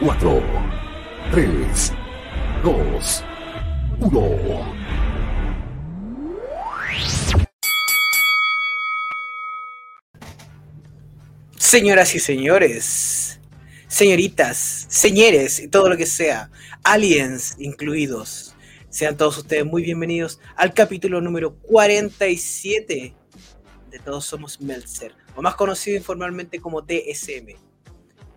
4, 3, 2, 1. Señoras y señores, señoritas, señores y todo lo que sea, aliens incluidos, sean todos ustedes muy bienvenidos al capítulo número 47 de Todos Somos Meltzer, o más conocido informalmente como TSM.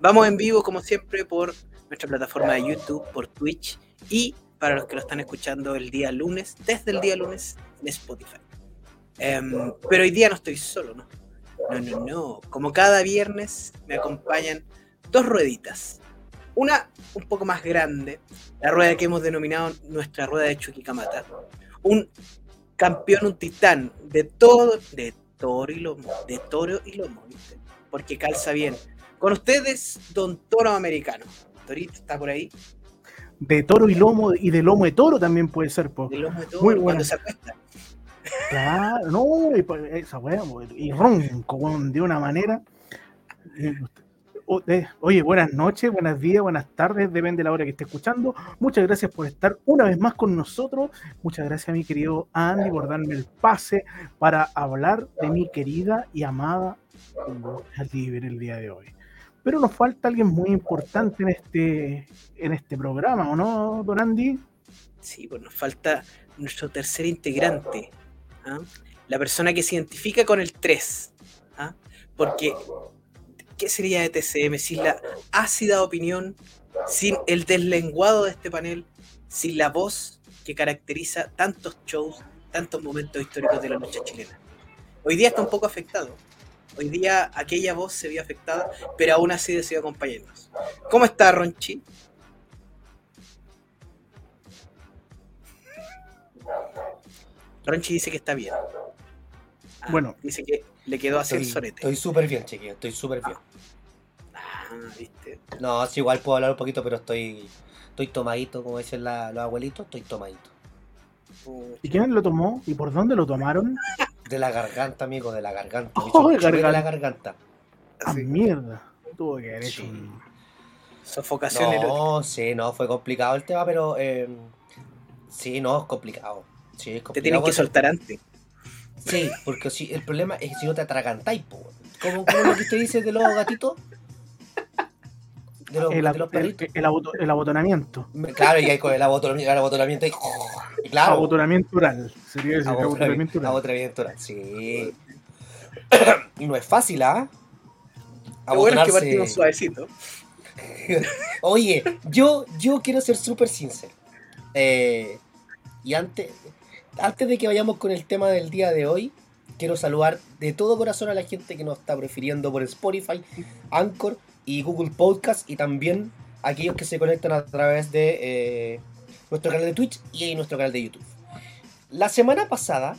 Vamos en vivo, como siempre, por nuestra plataforma de YouTube, por Twitch y para los que lo están escuchando el día lunes, desde el día lunes en Spotify. Em, pero hoy día no estoy solo, ¿no? No, no, no. Como cada viernes me acompañan dos rueditas. Una un poco más grande, la rueda que hemos denominado nuestra rueda de Chuquicamata. Un campeón, un titán de todo, de toro y lomo, de toro y lomo, ¿viste? Porque calza bien. Con ustedes, Don Toro Americano. Torito está por ahí. De toro y lomo, y de lomo de toro también puede ser, po. De lomo de toro, Muy cuando bueno. se acuesta. Claro, no, y pues, esa weá, po, y ronco, weón, de una manera. eh, eh, Oye, buenas noches, buenos días, buenas tardes, depende de la hora que esté escuchando. Muchas gracias por estar una vez más con nosotros. Muchas gracias a mi querido Andy por darme el pase para hablar de mi querida y amada Libre el día de hoy. Pero nos falta alguien muy importante en este, en este programa, ¿o no, Don Andy? Sí, pues nos falta nuestro tercer integrante. ¿ah? La persona que se identifica con el 3. ¿ah? Porque, ¿qué sería de TCM sin la ácida opinión, sin el deslenguado de este panel, sin la voz que caracteriza tantos shows, tantos momentos históricos de la lucha chilena? Hoy día está un poco afectado. Hoy día aquella voz se vio afectada, pero aún así decidió acompañarnos. ¿Cómo está, Ronchi? Ronchi dice que está bien. Ah, Bueno. Dice que le quedó así el sorete. estoy súper bien, chiquillos, estoy súper bien. Ah, viste. No, sí, igual puedo hablar un poquito, pero estoy estoy tomadito, como dicen la- los abuelitos, estoy tomadito. ¿Y quién lo tomó? ¿Y por dónde lo tomaron? De la garganta, amigo, de la garganta. Oh, de de la garganta. Ah, Sí. mierda. Tuvo que haber hecho Sí. un- Sofocación erótica. No, sí, no, fue complicado el tema, pero eh, sí, no, es complicado. Sí, es Te complicado. tienen que porque- soltar antes. Sí, porque si, el problema es que si no te atragantáis, po. Como, como lo que usted dice de los gatitos. De los, el, de los el- perritos. el aboto- el abotonamiento. Claro, y hay con el abotonamiento, el abotonamiento y, y claro. Abotonamiento oral. Sería decir, abotonamiento Abotonamiento oral. abotonamiento oral, sí. Y no es fácil, ¿ah? Lo bueno es que partimos suavecito. Oye, yo, yo quiero ser súper sincero. Eh, y antes, antes de que vayamos con el tema del día de hoy, quiero saludar de todo corazón a la gente que nos está prefiriendo por Spotify, Anchor y Google Podcast y también aquellos que se conectan a través de eh, nuestro canal de Twitch y nuestro canal de YouTube. La semana pasada,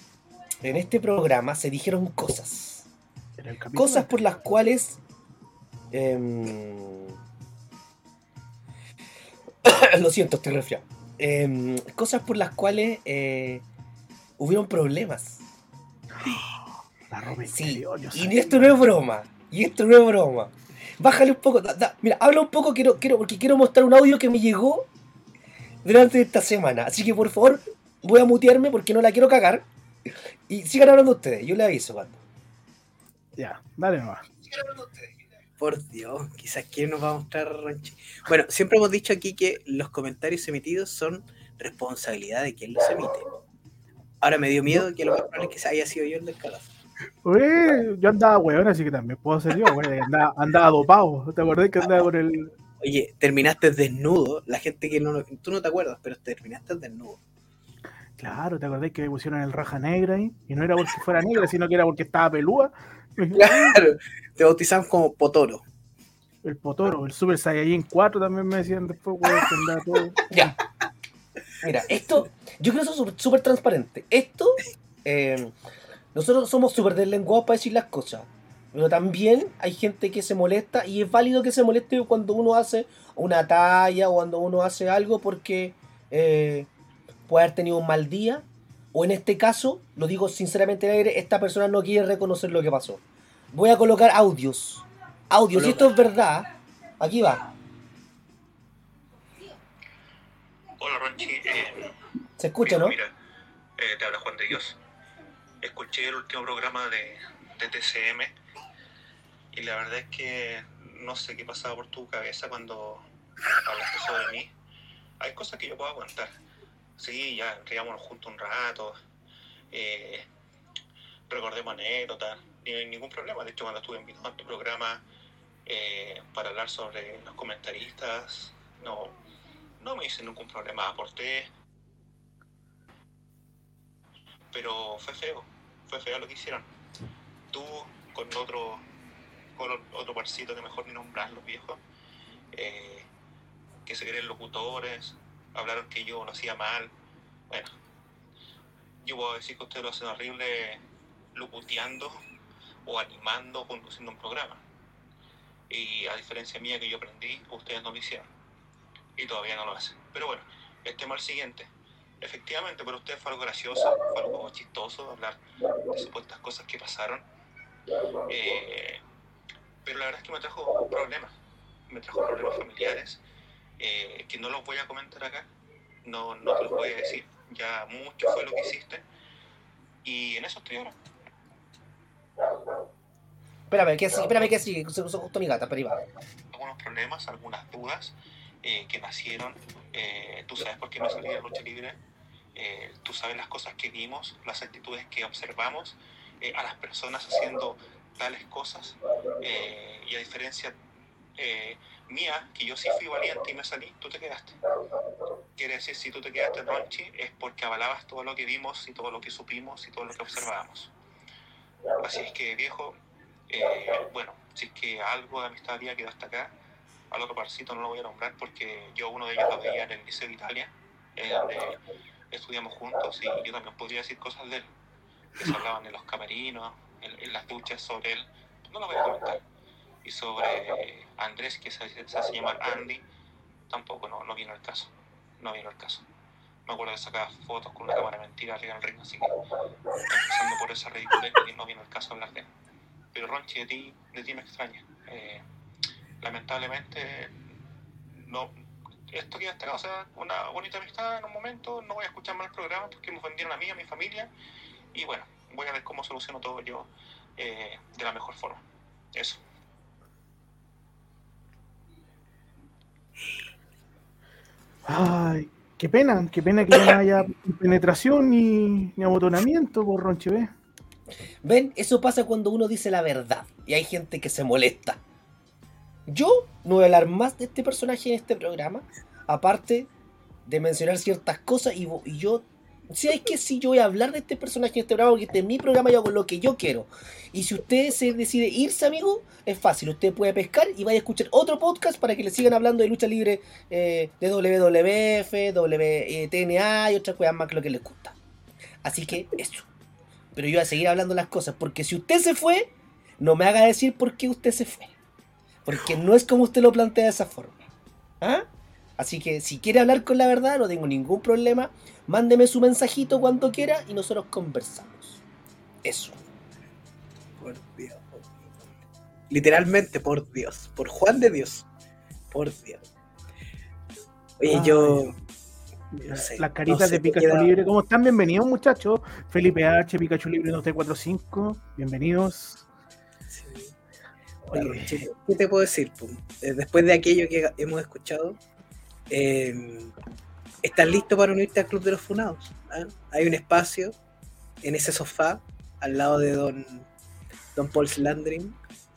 en este programa, se dijeron cosas. El capítulo. Cosas por las cuales. em, lo siento, estoy resfriado. Em, cosas por las cuales eh, hubieron problemas. La Sí, y esto no es broma. Y esto no es broma. Bájale un poco. da- da- mira, habla un poco, quiero, quiero, porque quiero mostrar un audio que me llegó durante esta semana. Así que por favor, voy a mutearme porque no la quiero cagar. Y sigan hablando ustedes, yo le aviso cuando. Ya, dale nomás. Por Dios, quizás quién nos va a mostrar Ronchi. Bueno, siempre hemos dicho aquí que los comentarios emitidos son responsabilidad de quien los emite. Ahora me dio miedo que lo más probable es que haya sido yo el del calazo. Yo andaba weón, así que también puedo ser yo, güey. Andaba, andaba dopado. ¿Te acordás que andaba con el. Oye, terminaste desnudo. La gente que no lo- Tú no te acuerdas, pero terminaste desnudo. Claro, ¿te acordás que me pusieron el raja negra ahí? Y no era porque fuera negra, sino que era porque estaba pelúa. Claro, te bautizamos como Potoro. El Potoro, el Super Saiyajin 4 también me decían después, weón, que andaba todo. Ya. Mira, esto, yo creo que eso es súper- súper transparente. Esto, eh, nosotros somos súper deslenguados para decir las cosas. Pero también hay gente que se molesta y es válido que se moleste cuando uno hace una talla o cuando uno hace algo porque eh, puede haber tenido un mal día. O en este caso, lo digo sinceramente al aire, esta persona no quiere reconocer lo que pasó. Voy a colocar audios. Audios. Si esto es verdad, aquí va. Ronchi. Eh, Se escucha, ¿no? Mira, eh, te habla Juan de Dios. Escuché el último programa de, TCM y la verdad es que no sé qué pasaba por tu cabeza cuando hablaste sobre mí. Hay cosas que yo puedo aguantar. Sí, ya reíamos juntos un rato, eh, recordemos anécdotas, ni ningún problema. De hecho, cuando estuve invitado a tu programa eh, para hablar sobre los comentaristas, no, no me hice ningún problema, aporté, pero fue feo, fue feo lo que hicieron. Tú con otro, con otro parcito que mejor ni nombrar los viejos, eh, que se creen locutores, hablaron que yo lo hacía mal. Bueno, yo puedo decir que ustedes lo hacen horrible locuteando o animando o conduciendo un programa. Y a diferencia mía que yo aprendí, ustedes no lo hicieron. Y todavía no lo hacen. Pero bueno, el tema es el siguiente. Efectivamente, para ustedes fue algo gracioso, fue algo chistoso hablar de supuestas cosas que pasaron. Eh, pero la verdad es que me trajo problemas. Me trajo problemas familiares eh, que no los voy a comentar acá. No, no te los voy a decir. Ya mucho fue lo que hiciste. Y en eso estoy ahora. Espérame, que sí, espérame que sí, justo mi gata, pero va. algunos problemas, algunas dudas eh, que nacieron. Eh, tú sabes por qué me salí de lucha libre. Eh, tú sabes las cosas que vimos, las actitudes que observamos, a las personas haciendo tales cosas. y a diferencia mía, que yo sí fui valiente y me salí, tú te quedaste. Quiere decir, si tú te quedaste Ronchi, es porque avalabas todo lo que vimos y todo lo que supimos y todo lo que observábamos. Así es que, viejo, bueno, si es que algo de amistad había quedado hasta acá, al otro parcito no lo voy a nombrar porque yo uno de ellos lo veía en el Liceo de Italia, eh, donde estudiamos juntos y yo también podría decir cosas de él, que se hablaban en los camerinos, en, las duchas sobre él, no lo voy a comentar. Y sobre Andrés, que se, se hace llamar Andy, tampoco, no, no vino el caso, no vino el caso. Me acuerdo de sacar fotos con una cámara mentira arriba del ring, así que empezando por esa ridiculez, no vino el caso hablar de él pero Ronchi de ti, de ti me extraña. Eh, lamentablemente, no, esto queda hasta acá, o sea, una bonita amistad en un momento, no voy a escuchar más el programa porque me ofendieron a mí, a mi familia, y bueno, voy a ver cómo soluciono todo yo eh, de la mejor forma. Eso. Ay, qué pena, qué pena que no haya penetración ni, ni abotonamiento por. Ven, eso pasa cuando uno dice la verdad y hay gente que se molesta. Yo no voy a hablar más de este personaje en este programa, aparte de mencionar ciertas cosas y, yo, si es que si yo voy a hablar de este personaje en este programa, porque este es mi programa, yo hago lo que yo quiero. Y si usted se decide irse, amigo, es fácil, usted puede pescar y vaya a escuchar otro podcast para que le sigan hablando de lucha libre eh, de WWF, WTNA y otras cosas más que lo que les gusta. Así que eso pero yo voy a seguir hablando las cosas, porque si usted se fue, no me haga decir por qué usted se fue. Porque no es como usted lo plantea de esa forma. ¿Ah? Así que si quiere hablar con la verdad, no tengo ningún problema. Mándeme su mensajito cuando quiera y nosotros conversamos. Eso. Por Dios. Literalmente, por Dios. Por Juan de Dios. Por Dios. Oye, yo. No sé, Las caritas no sé, de Pikachu queda- Libre. ¿Cómo están? Bienvenidos, muchachos. Felipe H, Pikachu Libre 2345. Bienvenidos. Oye, ¿qué te puedo decir? Eh, Después de aquello que hemos escuchado, eh, ¿estás listo para unirte al Club de los Funados? ¿Ah? Hay un espacio en ese sofá al lado de Don, don Paul Slandrin,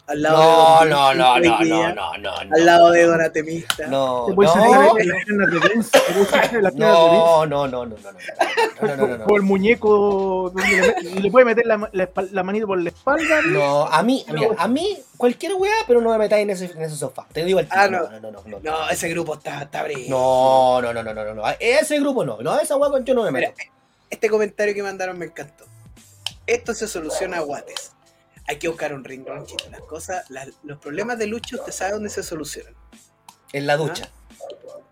al lado no, de no, no, no, no, no, no, Al lado de Donatemista. No, no, no, no, no, no, no, no, el muñeco le, puede meter la, manita por la espalda. No, a mí, a mí, cualquier weá, pero no me metáis en ese, en ese sofá. Te digo el ah, no, no, no, no, no. ese grupo está, está No, no, no, no, no, no. Ese grupo no. No, esa weá yo no me meto. este comentario que mandaron me encantó. Esto se soluciona a guates hay que buscar un ring. Las cosas, las- los problemas de Lucho, usted sabe dónde se solucionan. En la ducha.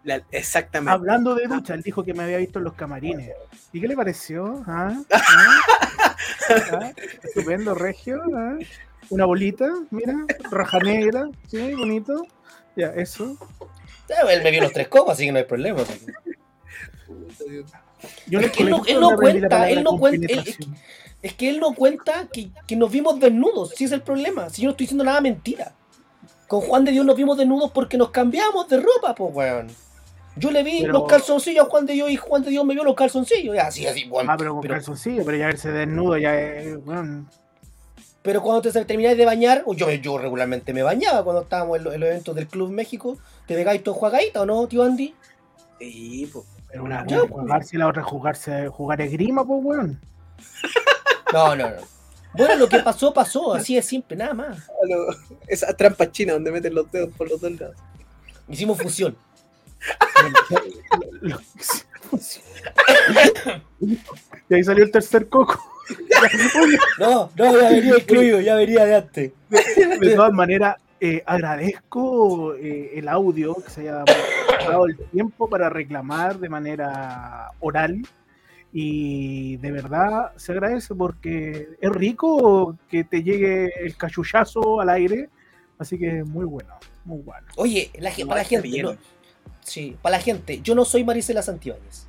La- exactamente. Hablando de ducha, él dijo que me había visto en los camarines. ¿Y qué le pareció? ¿Ah? ¿Ah? ¿Ah? Estupendo, regio. ¿Ah? Una bolita, mira, raja negra, sí, bonito. Ya, eso. Él me vio los tres copas, así que no hay problema. Yo él no- él no cuenta, él no cuenta, él-. Es que él no cuenta que, que nos vimos desnudos, si es el problema. Si yo no estoy diciendo nada mentira. Con Juan de Dios nos vimos desnudos porque nos cambiamos de ropa, pues weón. Yo le vi Pero- los calzoncillos a Juan de Dios y Juan de Dios me vio los calzoncillos. Y así, así, weón. Ah, pero con pero, calzoncillo, pero ya verse desnudo ya es. Bueno, pero cuando te termináis de bañar, o yo, yo regularmente me bañaba cuando estábamos en, los- en los eventos del Club México. ¿Te pegáis todo jugadita o no, tío Andy? Sí, pues. pero una Ya, jugarse y la otra es jugarse, jugar esgrima, pues weón. No, no, no. Bueno, lo que pasó, pasó. Así es siempre, nada más. Esa trampa china donde meten los dedos por los dos lados. Hicimos fusión. Y ahí salió el tercer coco. No, no, ya venía incluido, ya venía de antes. De todas maneras, eh, agradezco eh, el audio que se haya dado el tiempo para reclamar de manera oral. Y de verdad se agradece porque es rico que te llegue el cachuchazo al aire. Así que muy bueno, muy bueno. Oye, la, No, para la gente, no- sí, para la gente, yo no soy Marisela Santibáñez.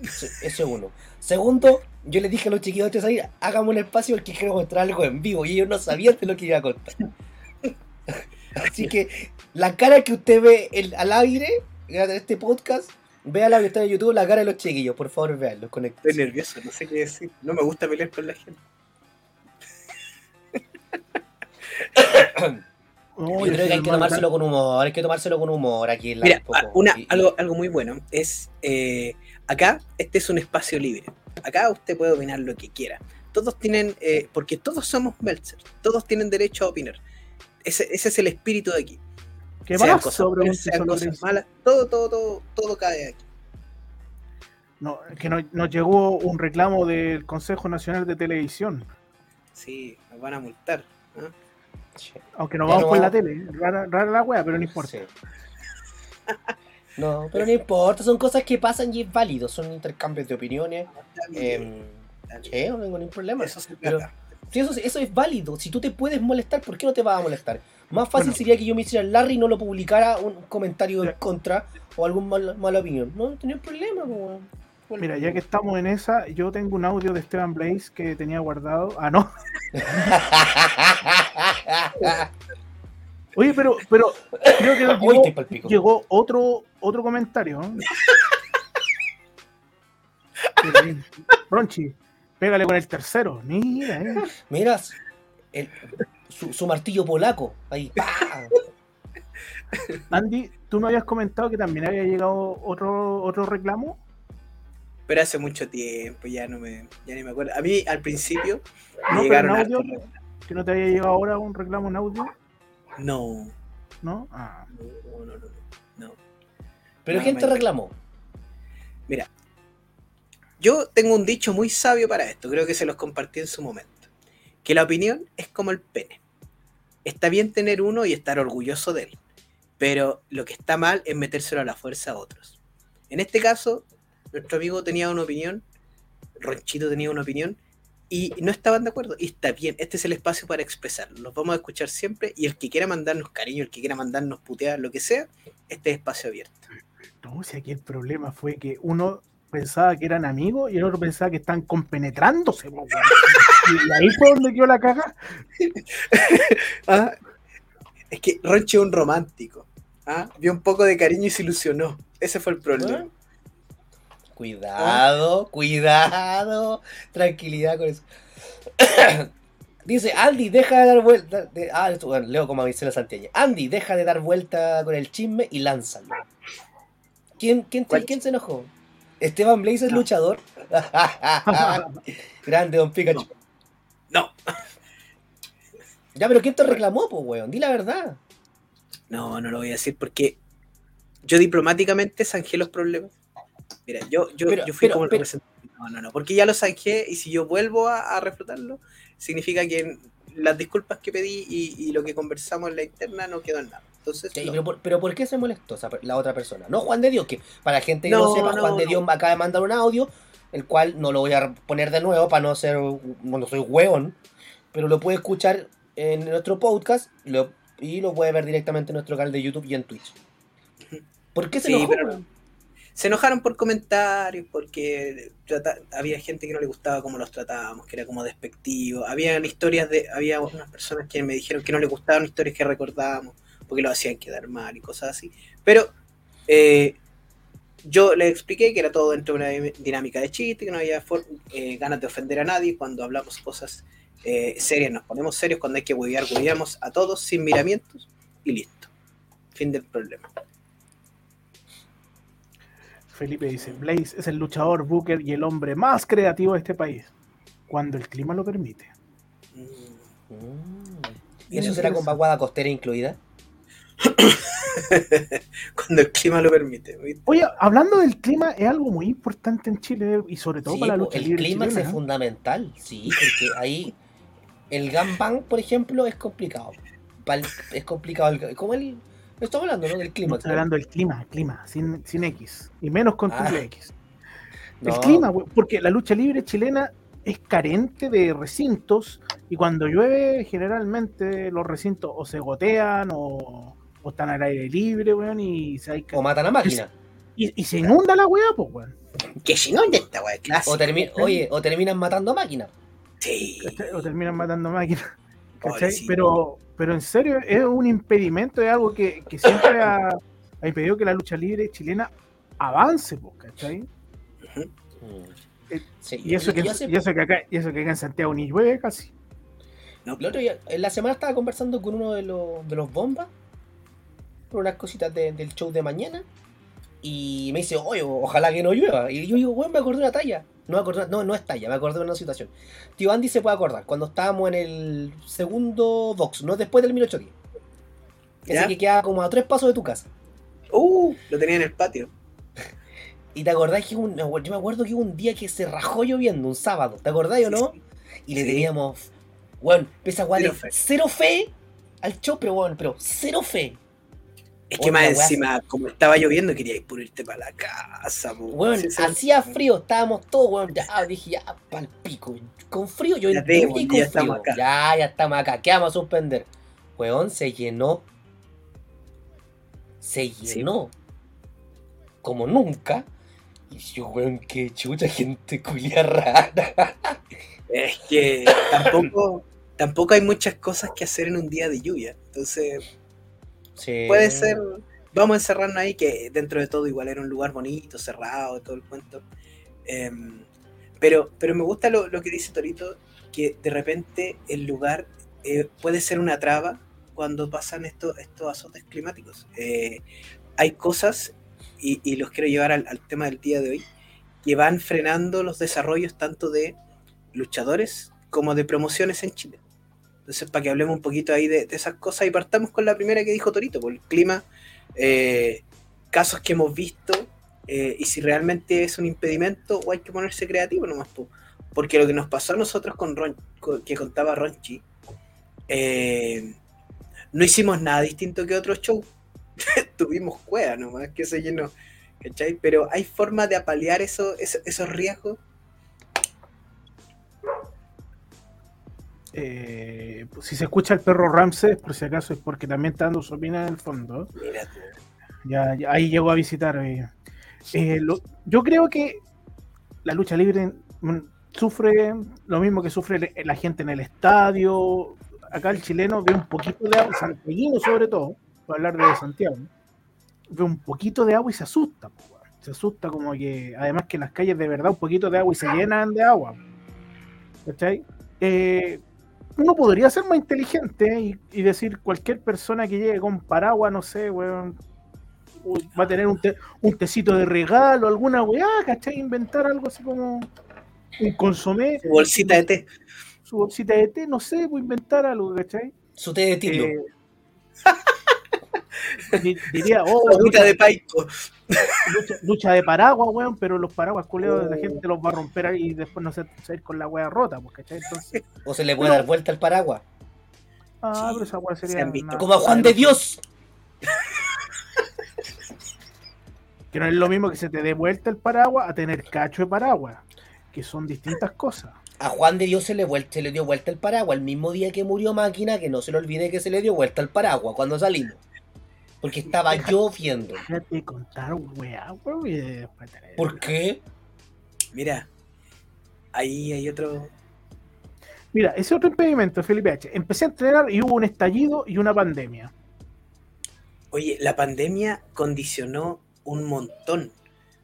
Eso eso es uno. Segundo, yo les dije a los chiquillos antes de salir, hagamos un espacio porque quiero mostrar algo en vivo y ellos no sabían de lo que iba a contar. Así que la cara que usted ve el- al aire de este podcast, véala que está en YouTube, la cara de los chiquillos, por favor, véanlo, Estoy conecten. nervioso, no sé qué decir. No me gusta pelear con la gente. Oh, Yo creo que hay que tomárselo con humor, hay que tomárselo con humor aquí en la Mira, un una, algo, algo muy bueno es eh, acá este es un espacio libre. Acá usted puede opinar lo que quiera. Todos tienen, eh, porque todos somos Meltzer, todos tienen derecho a opinar. Ese, ese es el espíritu de aquí. ¿Qué sean más? cosas Sobre buenas, un sean solo cosas gris? malas, todo, todo, todo, todo cae aquí. No, que no- nos llegó un reclamo del Consejo Nacional de Televisión. Sí, nos van a multar. ¿ah? Aunque no Ya vamos no por la tele. Rara, rara la wea, pero no importa. Sí. No, pero no importa, son cosas que pasan y es válido, son intercambios de opiniones. Eh, no tengo ningún problema. Eso se pero- eso, eso es válido. Si tú te puedes molestar, ¿por qué no te vas a molestar? Más fácil Bueno. sería que yo me hiciera el Larry y no lo publicara un comentario en Ya. contra o algún mal, mala opinión. No, no tenía problema. po. Mira, ya que estamos en esa, yo tengo un audio de Esteban Blaze que tenía guardado. Ah, no. Oye, pero, pero creo que Hoy llegó, otro, otro comentario. Ronchi, pégale con el tercero. Mira, eh. Mira, el- su, su martillo polaco. Ahí. ¡pa! Andy, tú me habías comentado que también había llegado otro, otro reclamo. Pero hace mucho tiempo, ya no me, ya ni me acuerdo. A mí al principio me No, pero llegaron en audio, hartos que no te había llegado ahora un reclamo en audio, No, ¿no? Ah, no, no, no, no. Pero No, ¿quién te me- reclamó? Mira, yo tengo un dicho muy sabio para esto, creo que se los compartí en su momento. Que la opinión es como el pene. Está bien tener uno y estar orgulloso de él, pero lo que está mal es metérselo a la fuerza a otros. En este caso, nuestro amigo tenía una opinión, Ronchito tenía una opinión, y no estaban de acuerdo. Y está bien, este es el espacio para expresarlo. Los vamos a escuchar siempre, y el que quiera mandarnos cariño, el que quiera mandarnos putear, lo que sea, este es espacio abierto. no, si aquí el problema fue que uno pensaba que eran amigos y el otro pensaba que están compenetrándose. y ahí fue donde quedó la caga. Ah, es que Ronchi es un romántico. Ah, Vio un poco de cariño y se ilusionó. Ese fue el problema. ¿Eh? Cuidado, cuidado. Tranquilidad con eso. Dice, Andy, deja de dar vuelta. de- ah, esto, bueno, leo como Marcela Santiago. Andy, deja de dar vuelta con el chisme y lánzalo. ¿Quién, quién, ¿Cuál ¿quién se enojó? Esteban Blaze es luchador. Grande, don Pikachu. No, Ya, pero ¿quién te reclamó, pues, weón? Di la verdad. no, no lo voy a decir porque yo diplomáticamente zanjé los problemas. Mira, yo, yo, Pero- yo fui pero- como el pero- representante. No, no, no, porque ya lo zanjé y si yo vuelvo a, a reflotarlo, significa que las disculpas que pedí y, y lo que conversamos en la interna no quedó en nada. Entonces, Sí, no. pero, por, pero ¿por qué se molestó esa la otra persona? No Juan de Dios, que para la gente que No, no, sepa, no, Juan de. Dios me acaba de mandar un audio, el cual no lo voy a poner de nuevo para no ser, no soy hueón, pero lo puede escuchar en nuestro podcast lo- y lo puede ver directamente en nuestro canal de YouTube y en Twitch. ¿Por qué se Sí, enojó? pero- weón? se enojaron por comentarios, porque trata- había gente que no le gustaba cómo los tratábamos, que era como despectivo. Había historias de, había unas personas que me dijeron que no les gustaban historias que recordábamos, porque lo hacían quedar mal y cosas así. Pero eh, yo les expliqué que era todo dentro de una dinámica de chiste, que no había eh, ganas de ofender a nadie. Cuando hablamos cosas eh, serias, nos ponemos serios. Cuando hay que huevear, hueveamos a todos sin miramientos y listo. Fin del problema. Felipe dice, Blaze es el luchador, Booker y el hombre más creativo de este país, cuando el clima lo permite. Mm. Mm. ¿Y eso será con vaguada costera incluida? Cuando el clima lo permite. ¿viste? Oye, hablando del clima, es algo muy importante en Chile y sobre todo Sí, para la lucha el libre clima chilena, es ¿eh? fundamental, sí, porque ahí el gangbang, por ejemplo, es complicado. Es complicado, el, como el... Estamos hablando, ¿no? Del clima. Estoy hablando del clima, clima, sin, sin X. Y menos con Ah. triple X. No, El clima, porque la lucha libre chilena es carente de recintos y cuando llueve generalmente los recintos o se gotean o, o están al aire libre, weón, y se, hay que- O matan a máquina. y, y se inunda la weá, pues, weón. Que si no, ya está, weá, clásico. O termi- Oye, o terminan matando a máquina. Sí. ¿cachai? O terminan matando máquinas. ¿cachai? Pobrecito. Pero, pero en serio, es un impedimento, es algo que, que siempre ha, ha impedido que la lucha libre chilena avance, pues, ¿cachai? Eh, Sí, Y eso, que, yo hace- y eso que acá, y eso que acá en Santiago ni llueve casi. No, El otro día, en la semana estaba conversando con uno de los, de los bombas por unas cositas de- del show de mañana y me dice, oye, ojalá que no llueva. Y yo digo, bueno, me acordé de una talla. No, me acordé, no, no es talla, me acordé de una situación. Tío Andy se puede acordar, cuando estábamos en el segundo box, no después del 1810. ¿Ya? Ese que queda como a tres pasos de tu casa. Uh, lo tenía en el patio. Y te acordás que un, yo me acuerdo que hubo un día que se rajó lloviendo, un sábado, ¿te acordás o no? Sí, sí. Y le teníamos, bueno, esa weá Cero fe. cero fe al show, pero bueno, pero cero fe. Es que más weá encima, como estaba lloviendo, queríais por irte para la casa. po. Weón, Sí, sí. hacía frío, estábamos todos, weón, ya dije, ya, pal pico. Con frío, yo Ya ya con estamos frío. acá. Ya, ya estamos acá, ¿qué vamos a suspender? Weón, se llenó. Se Sí. llenó. Como nunca. Y yo, weón, qué chucha, gente culia rara. Es que tampoco, tampoco hay muchas cosas que hacer en un día de lluvia. Entonces, Sí. puede ser. Vamos a encerrarnos ahí, que dentro de todo igual era un lugar bonito, cerrado, todo el cuento. Em, pero, pero me gusta lo, lo que dice Torito, que de repente el lugar eh, puede ser una traba cuando pasan estos, estos azotes climáticos. Eh, hay cosas, y, y los quiero llevar al, al tema del día de hoy, que van frenando los desarrollos tanto de luchadores como de promociones en Chile. Entonces, para que hablemos un poquito ahí de, de esas cosas y partamos con la primera que dijo Torito, por el clima, eh, casos que hemos visto eh, y si realmente es un impedimento o hay que ponerse creativo nomás. po. Porque lo que nos pasó a nosotros con Ron, que contaba Ronchi, eh, no hicimos nada distinto que otro show. Tuvimos cueva nomás, que se llenó. ¿cachai? Pero hay forma de apalear eso- esos riesgos. Eh, pues, si se escucha el perro Ramses, por si acaso, es porque también está dando su opinión en el fondo. Ya, ya- ahí llegó a visitar. eh. Eh, lo- yo creo que la lucha libre mm, sufre lo mismo que sufre la gente en el estadio. Acá el chileno ve un poquito de agua, santiaguino sobre todo, para hablar de Santiago, ve un poquito de agua y se asusta. Se asusta como que, además que las calles de verdad un poquito de agua y se llenan de agua. ¿Cachai? Eh, uno podría ser más inteligente y, y decir cualquier persona que llegue con paraguas, no sé, weón, va a tener un, te- un tecito de regalo, alguna weá, ¿cachai? Inventar algo así como un consomé, Su bolsita de té. su bolsita de té, no sé, pues inventar algo, ¿cachai? Su té de tilo. Eh, diría, oh, lucha, de paico. lucha- lucha de paraguas, weón, pero los paraguas culeados la gente los va a romper ahí y después no se se va a ir con la weá rota, pues, ¿cachai? Entonces, O se le puede dar vuelta al paraguas. ah, Sí, pero esa se sería. han visto. una- Como a Juan de Dios. Que no es lo mismo que se te dé vuelta el paraguas a tener cacho de paraguas, que son distintas cosas. A Juan de Dios se le, vuel- se le dio vuelta el paraguas el mismo día que murió Máquina, que no se le olvide que se le dio vuelta el paraguas cuando salimos. Porque estaba lloviendo. Déjate contar, weá, te- ¿Por qué? Mira, ahí hay otro. Mira, ese otro impedimento, Felipe H. Empecé a entrenar y hubo un estallido y una pandemia. Oye, la pandemia condicionó un montón.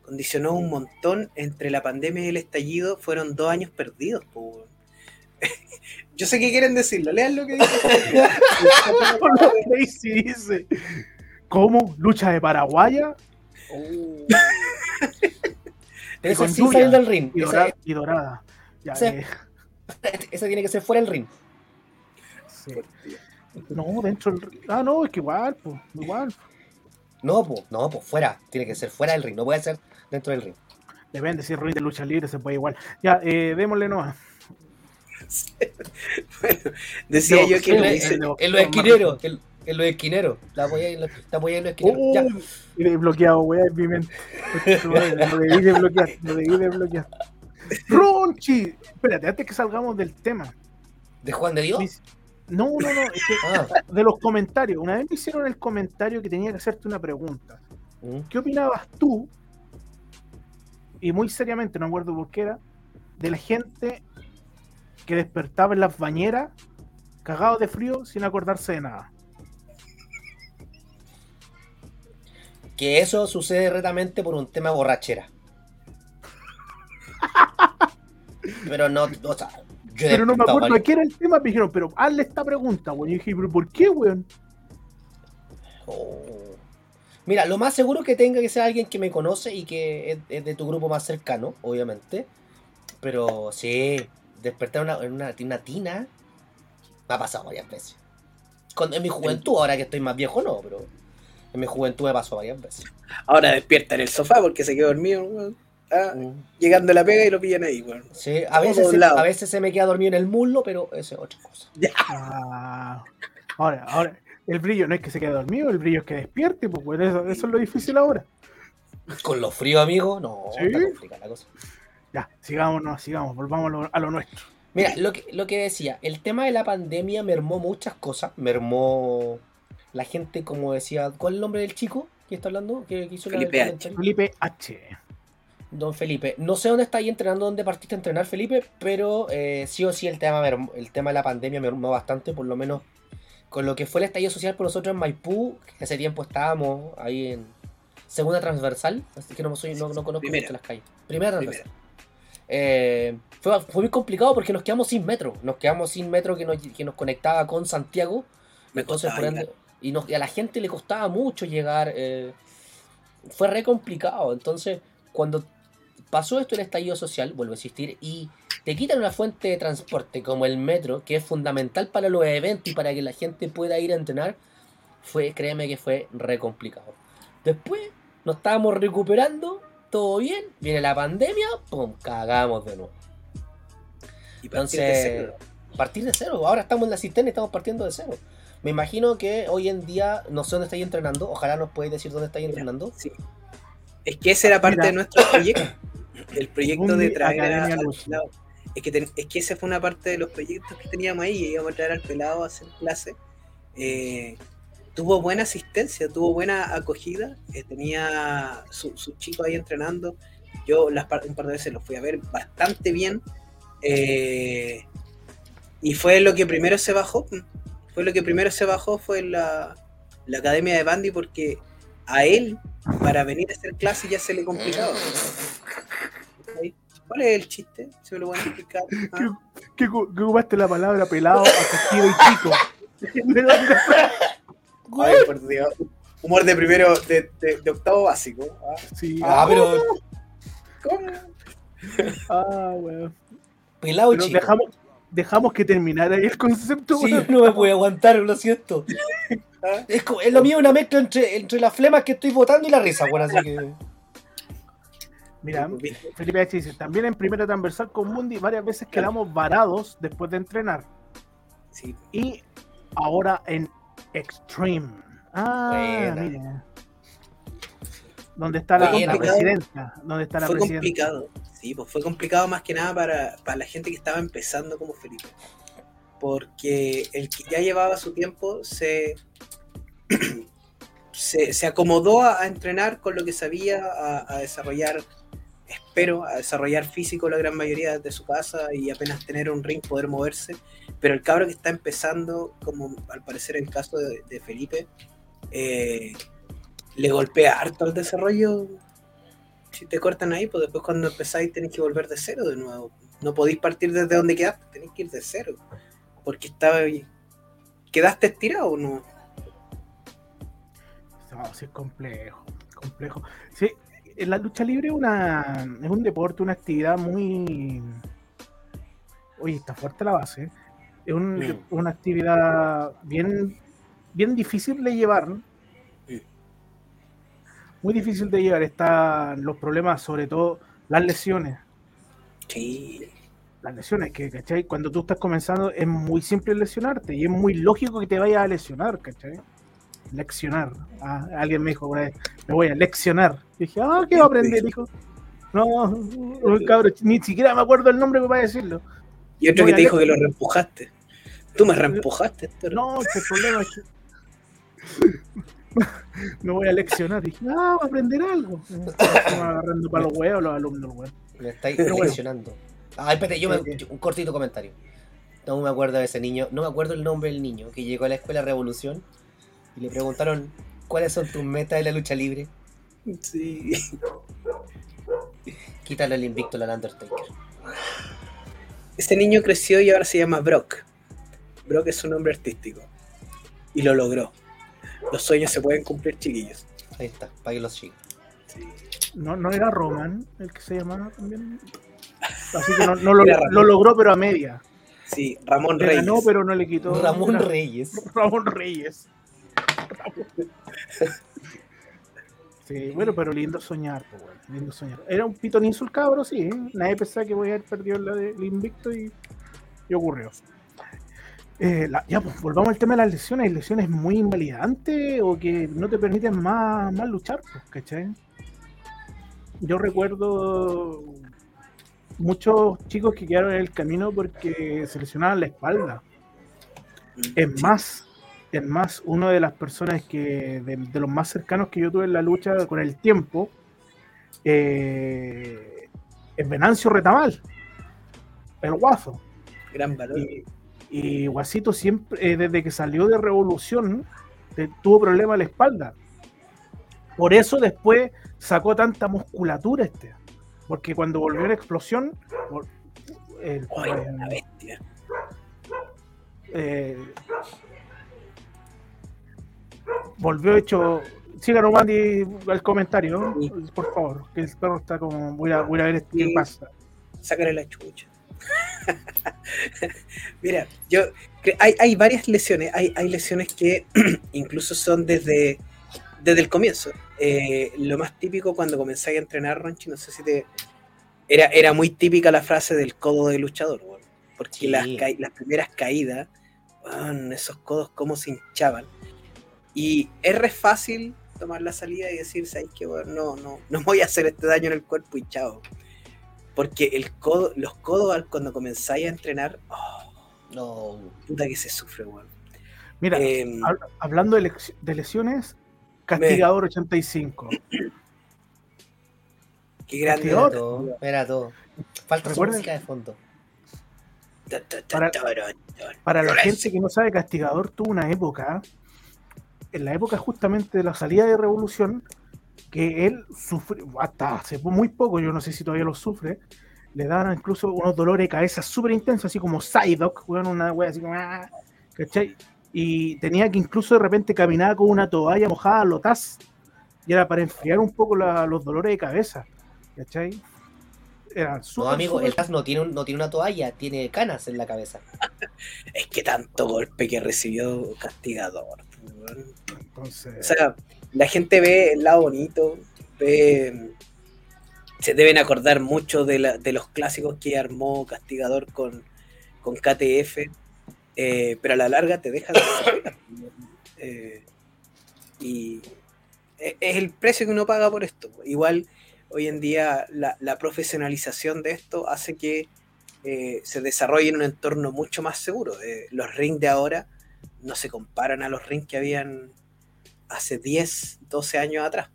Condicionó un montón entre la pandemia y el estallido. Fueron dos años perdidos. po, weón. Yo sé que quieren decirlo. Lean lo que dice. Dice, ¿cómo? ¿Lucha de paraguaya? Esa sin lluvia. salir del ring. Y, Esa, dorada. y dorada. Ya, Sí. eh, esa tiene que ser fuera del ring. sí. No, dentro del ring. Ah, no, es que igual, pues, igual. No, pues, no, pues fuera. Tiene que ser fuera del ring. No puede ser dentro del ring. Depende, si es ring de lucha libre se puede igual. Ya, eh, démosle nomás. Bueno, decía yo que sí, hice- en- lo- en los esquineros. En los esquineros. La apoyé en los, la apoyé en los esquineros. Oh, Ya. y desbloqueado, weá, en mi mente. Lo debí desbloquear, lo debí desbloquear. Ronchi, espérate, antes que salgamos del tema. ¿De Juan de Dios? No, no, no, es que Ah. de los comentarios. Una vez me hicieron el comentario que tenía que hacerte una pregunta. Mm. ¿Qué opinabas tú? Y muy seriamente, no me acuerdo por qué era, de la gente que despertaba en las bañeras, cagados de frío, sin acordarse de nada. Que eso sucede retamente por un tema borrachera. Pero no, o sea, yo Pero no me acuerdo de qué era el tema, me dijeron, pero hazle esta pregunta, weón. Y dije, pero ¿por qué, weón? Oh. Mira, lo más seguro que tenga que ser alguien que me conoce y que es, es de tu grupo más cercano, obviamente. Pero sí, despertar una- en una, una tina me ha pasado varias veces. Con- en mi juventud, ahora que estoy más viejo, no, pero en mi juventud me pasó varias veces. Ahora despierta en el sofá porque se quedó dormido. weón. Ah, llegando a la pega y lo pillan ahí, weón. Sí, a veces, se, doblado. a veces se me queda dormido en el muslo, pero eso es otra cosa. Ah, ahora, ahora, el brillo no es que se quede dormido, el brillo es que despierte, pues eso, eso es lo difícil ahora. Con los fríos, amigo, no, Sí. está complicada la cosa. Ya, sigámonos, sigamos, volvamos a lo, a lo nuestro. Mira, lo que, lo que decía, el tema de la pandemia mermó muchas cosas. Mermó la gente, como decía, ¿cuál es el nombre del chico que está hablando? Que, que hizo la- el Felipe H. comentario? Felipe H. Don Felipe. No sé dónde está ahí entrenando, dónde partiste a entrenar, Felipe, pero eh, sí o sí el tema, el tema de la pandemia mermó bastante, por lo menos con lo que fue el estallido social por nosotros en Maipú, que hace tiempo estábamos ahí en segunda transversal, así que no, soy, no, no conozco Primera. mucho las calles. Primera transversal. Eh, fue, fue muy complicado porque nos quedamos sin metro. Nos quedamos sin metro que nos, que nos conectaba con Santiago. Me Entonces, por ende, y, nos- y a la gente le costaba mucho llegar. eh, fue re complicado. Entonces, cuando pasó esto el estallido social, vuelvo a insistir, y te quitan una fuente de transporte como el metro, que es fundamental para los eventos y para que la gente pueda ir a entrenar, fue, créeme que fue re complicado. Después nos estábamos recuperando, todo bien, viene la pandemia, pum, cagamos de nuevo. Y partir de cero. partir de cero. Ahora estamos en la cisterna y estamos partiendo de cero. Me imagino que hoy en día, no sé dónde estáis entrenando. Ojalá nos podáis decir dónde estáis entrenando. sí. Es que ese era parte Mira. de nuestro proyecto. El proyecto de traer a- al pelado. Es que, ten- es que esa fue una parte de los proyectos que teníamos ahí. y Íbamos a traer al pelado a hacer clase. Eh, tuvo buena asistencia, tuvo buena acogida. eh, tenía sus su chicos ahí entrenando. Yo las par- un par de veces los fui a ver bastante bien. eh, y fue lo que primero se bajó. Fue lo que primero se bajó, fue la, la academia de Bandy, porque a él, para venir a hacer clase, ya se le complicaba. ¿Cuál es el chiste? ¿Se me lo pueden explicar? Ah, ¿Qué, qué ocupaste la palabra pelado, acogido y chico? ¿De dónde fue? Ay, por Dios. Humor de primero, de, de- de octavo básico. Ah, Sí, Ah, pero ¿Cómo? ah, weón. pelado chico. dejamos, dejamos que terminara ahí el concepto, Sí, no me pude aguantar, lo siento. Ah, Es, como- es lo mío una mezcla entre, entre las flemas que estoy votando y la risa, bueno, así que. Mira. Felipe H dice, también en primera transversal con Mundi varias veces quedamos varados después de entrenar. Sí, Y ahora en Extreme. Ah, Buena. mira. ¿Dónde está la, presidenta? ¿Dónde está la fue complicado. Pues fue complicado más que nada para, para la gente que estaba empezando como Felipe. Porque el que ya llevaba su tiempo se, se, acomodó a, entrenar con lo que sabía, a, desarrollar, espero, a desarrollar físico la gran mayoría de su casa y apenas tener un ring poder moverse. Pero el cabro que está empezando, como al parecer el caso de, de Felipe, eh, le golpea harto al desarrollo. Si te cortan ahí, pues después cuando empezáis tenéis que volver de cero de nuevo. No podéis partir desde donde quedaste, tenéis que ir de cero. Porque estaba quedaste estirado o no. No, sí es complejo, complejo. Sí, en la lucha libre es, una, es un deporte, una actividad muy... Oye, está fuerte la base. ¿eh? Es un- una actividad bien, bien difícil de llevar. ¿no? Muy difícil de llevar. Están los problemas, sobre todo las lesiones. Sí. Las lesiones, que, ¿cachai? Cuando tú estás comenzando es muy simple lesionarte y es muy lógico que te vayas a lesionar, ¿cachai? Leccionar. Ah, alguien me dijo, me voy a leccionar. Y dije, ah, ¿qué va a aprender, hijo? No, un cabrón, ni siquiera me acuerdo el nombre para decirlo. Y otro que te dijo que lo reempujaste. Tú me reempujaste. este No, que el problema es que me voy a leccionar. Dije, ah, voy a aprender algo. Estamos agarrando para los huevos los alumnos, weón. Me estáis Pero bueno. impresionando. Ah, espérate, yo me, yo- un cortito comentario. No me acuerdo de ese niño, no me acuerdo el nombre del niño que llegó a la escuela Revolución y le preguntaron cuáles son tus metas de la lucha libre. Sí. Quítale el invicto al Undertaker. Este niño creció y ahora se llama Brock. Brock es su nombre artístico. Y lo logró. Los sueños se pueden cumplir, chiquillos. Ahí está, para que los chicos. No, no era Roman el que se llamaba también. Así que no, no lo, logró, pero a media. Sí, Ramón Le Reyes. ganó, pero no le quitó. Ramón una- Reyes. Ramón Reyes. Sí, bueno, pero lindo soñar, pues, bueno, lindo soñar. Era un pitonizo el cabro, sí. ¿eh? Nadie pensaba que voy a haber perdido la del invicto y, y ocurrió. Eh, la- ya, pues volvamos al tema de las lesiones. ¿Hay lesiones muy invalidantes o que no te permiten más, más luchar? Pues, ¿cachai? Yo recuerdo muchos chicos que quedaron en el camino porque se lesionaban la espalda. Es más, es más, una de las personas que, de, de los más cercanos que yo tuve en la lucha con el tiempo, eh, es Venancio Retamal, el guazo. Gran valor. Y, y Guasito siempre, eh, desde que salió de Revolución, eh, tuvo problemas en la espalda. Por eso después sacó tanta musculatura este. Porque cuando volvió a la explosión, el- eh, una bestia. eh, volvió hecho. Siga nomás Andy, el comentario, ¿no? Sí. por favor, que el perro está como. Voy a, voy a ver qué Sí. pasa. Sácale la chucha. Mira, yo hay, hay varias lesiones, hay, hay lesiones que incluso son desde, desde el comienzo. Eh, lo más típico cuando comenzáis a entrenar, Ronchi, no sé si te. Era, era muy típica la frase del codo de luchador, porque Sí. las, las primeras caídas, esos codos cómo se hinchaban. Y es re fácil tomar la salida y decir, ¿sabes qué? no, no, no voy a hacer este daño en el cuerpo y chao. Porque el codo, los codos cuando comenzáis a entrenar, oh, No. puta que se sufre, weón. Mira, Em, hab- hablando de, lesiones, Castigador 85. qué grande. Era todo. Era todo. Falta su Recuerden- música de fondo. Para-. Para la gente que no sabe, Castigador tuvo una época, en la época justamente de la salida de Revolución, que él sufrió, hasta hace muy poco, yo no sé si todavía lo sufre, le daban incluso unos dolores de cabeza súper intensos, así como Psyduck, weón, una wea así como, ah, ¿cachai? Y tenía que incluso de repente caminar con una toalla mojada a lotaz, y era para enfriar un poco la- los dolores de cabeza, ¿cachai? Era No, súper, amigo, súper- el Taz no tiene, un- no tiene una toalla, tiene canas en la cabeza. Es que tanto golpe que recibió Castigador. weón. O entonces, sea, la gente ve el lado bonito, ve. Se deben acordar mucho de, la- de los clásicos que armó Castigador con, con KTF, eh, pero a la larga te deja eh, y e- es el precio que uno paga por esto. Igual, hoy en día, la, la profesionalización de esto hace que eh, se desarrolle en un entorno mucho más seguro. Eh, los rings de ahora no se comparan a los rings que habían hace 10, 12 años atrás.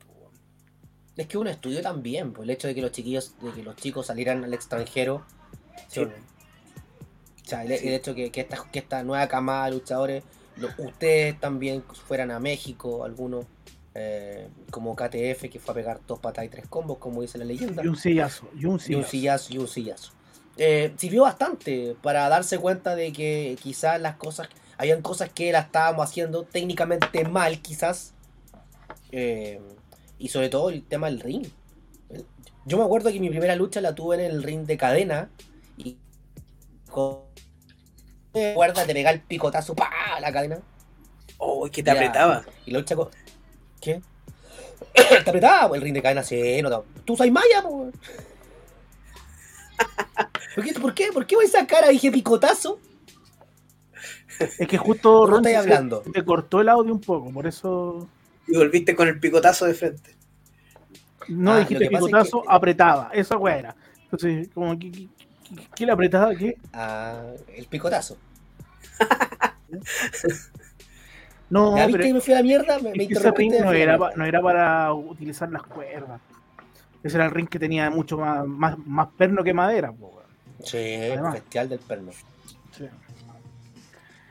Es que un estudio también, pues el hecho de que los chiquillos, de que los chicos salieran al extranjero. Sí. O sea, el, Sí. el hecho que, que esta, que esta nueva camada de luchadores, lo- ustedes también fueran a México, algunos, eh, como KTF, que fue a pegar dos patas y tres combos, como dice la leyenda. Y un sillazo, y un Y un sillazo. sillazo y un sillazo. Eh, sirvió bastante para darse cuenta de que quizás las cosas, habían cosas que la estábamos haciendo técnicamente mal, quizás. Eh, y sobre todo el tema del ring. Yo me acuerdo que mi primera lucha la tuve en el ring de cadena y con cuerda te pegaba el picotazo pa a la cadena Oh, que te apretaba. y la lucha con ¿qué? te apretaba po, el ring de cadena sí, no, no. tú soy maya po. ¿Por qué? ¿Por qué? ¿Por qué voy a sacar dije picotazo? Es que justo ¿Cómo Ron hablando? te cortó el audio un poco, por eso Y volviste con el picotazo de frente. no Ah, dijiste es picotazo, que- apretaba. Esa weá era. Entonces, como, ¿qué, qué, qué- qué le apretaba? ¿Qué? Ah, el picotazo. No, ¿Ya pero viste que me fui a la mierda? Me, me es que ese ring no la era, pa- no era para utilizar las cuerdas. Ese era el ring que tenía mucho más, más, más perno que madera. po. Sí, Además. festival del perno. Sí.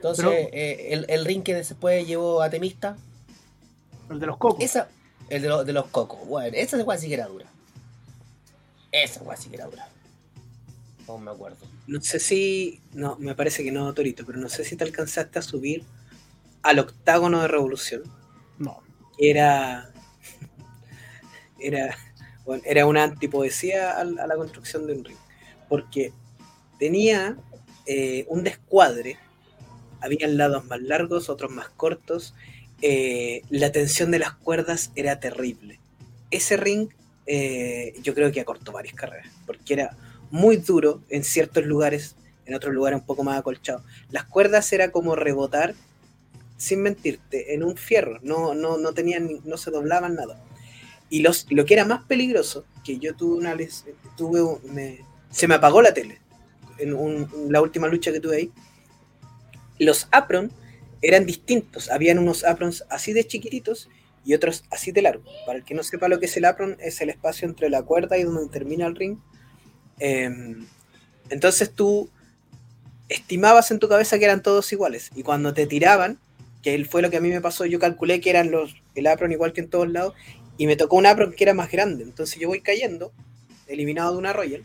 Entonces, Pero- eh, el, el ring que después llevó a Temista, El de los cocos. esa, el de, los- de los cocos. Bueno, esa weá sí que era dura. Esa weá sí que era dura. No me acuerdo. No sé si. No, me parece que no, Torito, pero no sé si te alcanzaste a subir al octágono de revolución. No. Era. Era. Bueno, era una antipoesía al- a, la construcción de un ring. Porque tenía eh, un descuadre. Habían lados más largos, otros más cortos. eh, la tensión de las cuerdas era terrible. Ese ring eh, yo creo que acortó varias carreras. Porque era muy duro en ciertos lugares, en otros lugares un poco más acolchado. Las cuerdas era como rebotar, sin mentirte, en un fierro. No, no, no tenían, no se doblaban nada. Y los, lo que era más peligroso, que yo tuve una tuve me- se me apagó la tele en la última lucha que tuve ahí. Los apron eran distintos. Habían unos aprons así de chiquititos y otros así de largos. Para el que no sepa lo que es el apron, es el espacio entre la cuerda y donde termina el ring. Em, entonces tú estimabas en tu cabeza que eran todos iguales. Y cuando te tiraban, que fue lo que a mí me pasó, yo calculé que eran los, el apron igual que en todos lados, y me tocó un apron que era más grande. Entonces yo voy cayendo, eliminado de una Royal,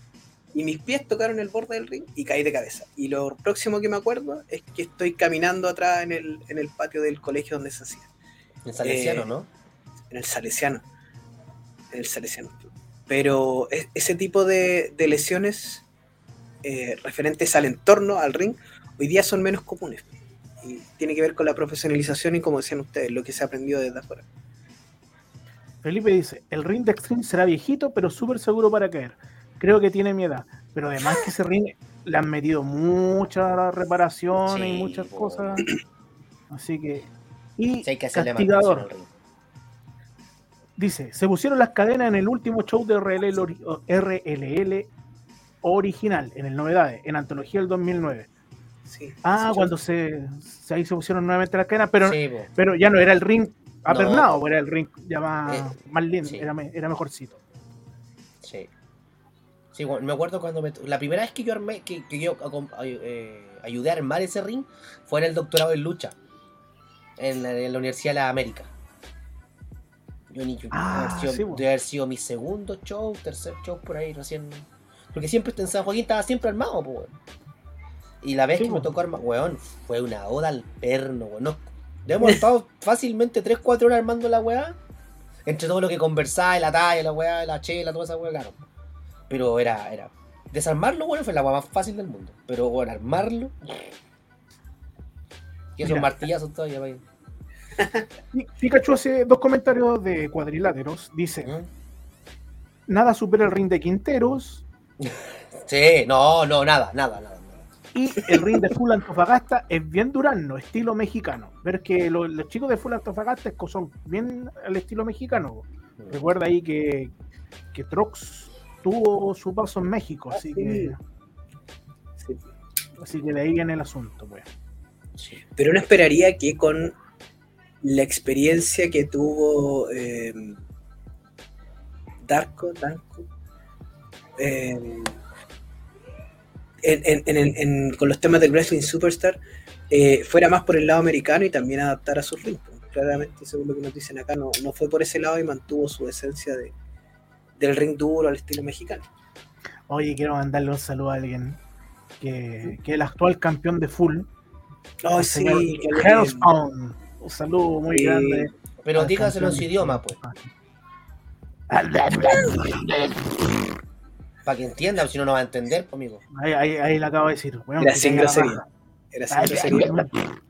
y mis pies tocaron el borde del ring y caí de cabeza. Y lo próximo que me acuerdo es que estoy caminando atrás en el, en el patio del colegio donde se hacía, En Salesiano, Eh, ¿no? en el Salesiano. En el Salesiano. Pero e- ese tipo de, de lesiones eh, referentes al entorno, al ring, hoy día son menos comunes. Y tiene que ver con la profesionalización y como decían ustedes, lo que se aprendió desde afuera. Felipe dice, el ring de Extreme será viejito, pero súper seguro para caer. Creo que tiene mi edad. Pero además que ese ring le han metido muchas reparaciones y muchas cosas. Así que... Y Sí, hay que castigador. Dice, se pusieron las cadenas en el último show de RLL, original, en el Novedades, en Antología del 2009. Sí, Ah, Sí, cuando se, se- ahí se pusieron nuevamente las cadenas, pero, Sí, pero ya no era el ring apernado, No. era el ring ya más, Eh, más lindo, era, era mejorcito. Sí. Sí, bueno, me acuerdo cuando me, la primera vez que yo armé, que, que yo eh, ayudé a armar ese ring fue en el doctorado en lucha. En la, en la Universidad de la América. Yo ni yo, Ah, debe, haber sido, sí, debe haber sido mi segundo show, tercer show por ahí recién. Porque siempre en San Joaquín estaba siempre armado, weón. Y la vez Sí, que me tocó armar, weón, fue una oda al perno, weón. No, hemos estado fácilmente 3-4 horas armando la weá. Entre todo lo que conversaba, la talla, la weá, la chela, toda esa weá, claro. Pero era, era. Desarmarlo, bueno, fue la más fácil del mundo. Pero bueno, armarlo. Y esos Mira. martillazos todavía, vaya. Pikachu hace dos comentarios de cuadriláteros. Dice, ¿Mm? nada supera el ring de Quinteros Sí, no, no, nada, nada, nada. nada. y el ring de Full Antofagasta es bien durano, estilo mexicano. Ver que lo- los chicos de Full Antofagasta son bien al estilo mexicano. Recuerda ahí que, que Trox tuvo su paso en México, así sí. que, sí. así que de ahí viene el asunto, pues. Sí. Pero uno esperaría que con la experiencia que tuvo eh, Darko, Darko eh, en- en- en- en- con los temas del Wrestling Superstar eh, fuera más por el lado americano y también adaptar a sus ritmos. Claramente, según lo que nos dicen acá, no, no fue por ese lado y mantuvo su esencia de, del ring duro al estilo mexicano. Oye, quiero mandarle un saludo a alguien que, que es el actual campeón de full. El sí. Hellspawn. Un saludo muy Sí. grande. Pero dígaselo en su idioma, pues. Para que entienda, pues, si no, no va a entender, pues, amigo. Ahí, ahí, ahí le acabo de decir. Era sin grosería. Era sin grosería.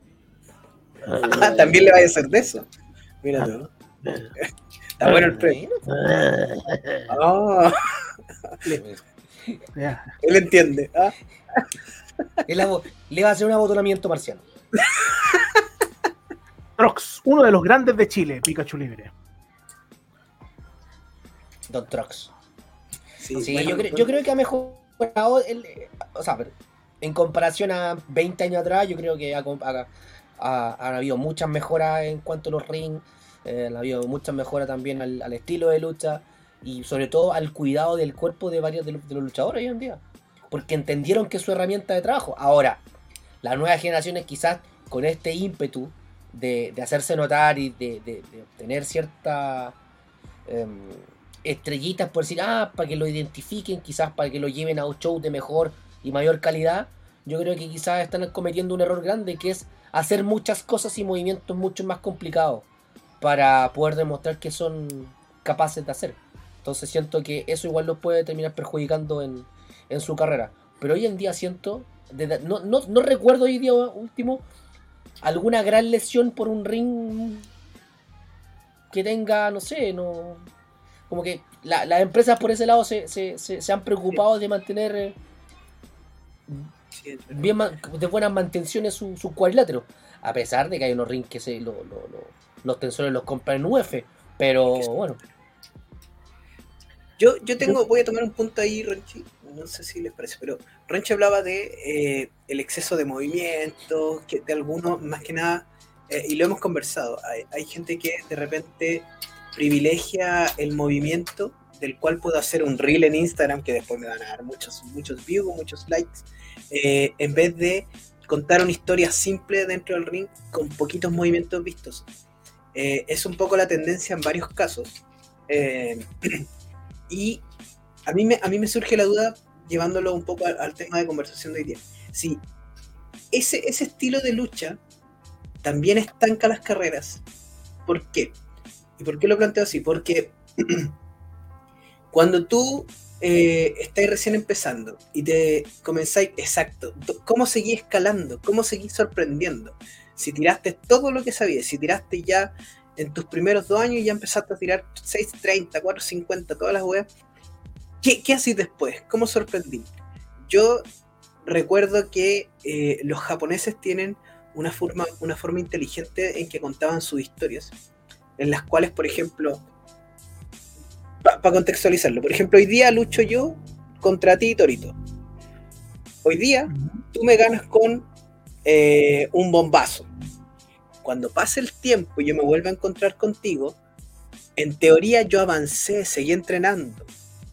Ah, también le va a hacer de eso. Mira tú. Está bueno el premio. Ah, ya. él entiende. Ah, Él le va a hacer un abotonamiento marciano. Trox, uno de los grandes de Chile, Pikachu Libre. Don Trox. sí, Sí, bueno, yo, creo, yo creo que ha mejorado. El, o sea, pero en comparación a 20 años atrás, yo creo que ha, ha- habido muchas mejoras en cuanto a los rings. Eh, ha habido muchas mejoras también al, estilo de lucha. Y sobre todo al cuidado del cuerpo de varios de los, de los luchadores hoy en día. Porque entendieron que es su herramienta de trabajo. Ahora, las nuevas generaciones quizás con este ímpetu de, hacerse notar y de, obtener cierta em, estrellitas por decir, ah, para que lo identifiquen, quizás para que lo lleven a un show de mejor y mayor calidad, yo creo que quizás están cometiendo un error grande que es hacer muchas cosas y movimientos mucho más complicados para poder demostrar que son capaces de hacer. Entonces siento que eso igual los puede terminar perjudicando en, en su carrera. Pero hoy en día siento, desde- no, no, no recuerdo hoy día último alguna gran lesión por un ring que tenga, no sé, no como que la- las empresas por ese lado se, se, se, se han preocupado de mantener eh, bien de buenas mantenciones su, su cuadrilátero. A pesar de que hay unos rings que se, lo- lo- lo- los tensores los compran en UF. Pero bueno, Yo, yo tengo, voy a tomar un punto ahí, Ronchi, no sé si les parece, pero Ronchi hablaba de eh, el exceso de movimiento, que de algunos, más que nada, eh, y lo hemos conversado, hay, hay gente que de repente privilegia el movimiento del cual puedo hacer un reel en Instagram, que después me van a dar muchos, muchos views, muchos likes, eh, en vez de contar una historia simple dentro del ring con poquitos movimientos vistos. Eh, es un poco la tendencia en varios casos. Eh, y a mí, me, a mí me surge la duda, llevándolo un poco al, tema de conversación de hoy día. Si ese, ese estilo de lucha también estanca las carreras, ¿por qué? ¿Y por qué lo planteo así? Porque cuando tú eh, estás recién empezando y te comenzáis, exacto, ¿cómo seguí escalando? ¿Cómo seguí sorprendiendo? Si tiraste todo lo que sabías, si tiraste ya en tus primeros dos años y ya empezaste a tirar 6.30, 4.50, todas las weas, ¿qué, qué hacís después? ¿Cómo sorprendí? Yo recuerdo que eh, los japoneses tienen una forma, una forma inteligente en que contaban sus historias, en las cuales, por ejemplo, para contextualizarlo, por ejemplo, hoy día lucho yo contra ti, Torito. Hoy día tú me ganas con eh, un bombazo. Cuando pase el tiempo y yo me vuelva a encontrar contigo, en teoría yo avancé, seguí entrenando.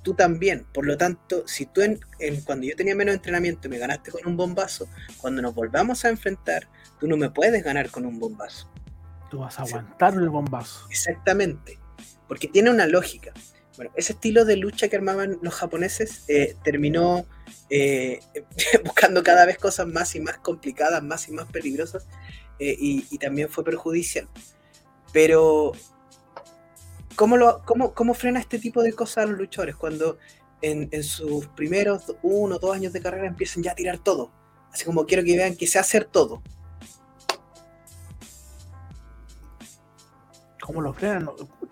Tú también. Por lo tanto, si tú en, en- cuando yo tenía menos entrenamiento me ganaste con un bombazo, cuando nos volvamos a enfrentar, tú no me puedes ganar con un bombazo. Tú vas a aguantar el bombazo. Exactamente. Porque tiene una lógica. Ese estilo de lucha que armaban los japoneses eh, terminó eh, buscando cada vez cosas más y más complicadas, más y más peligrosas, eh, y, también fue perjudicial. Pero, ¿cómo, cómo, cómo frena este tipo de cosas a los luchadores cuando en, en sus primeros uno o dos años de carrera empiezan ya a tirar todo? Así como quiero que vean que sé hacer todo. ¿Cómo lo frenan?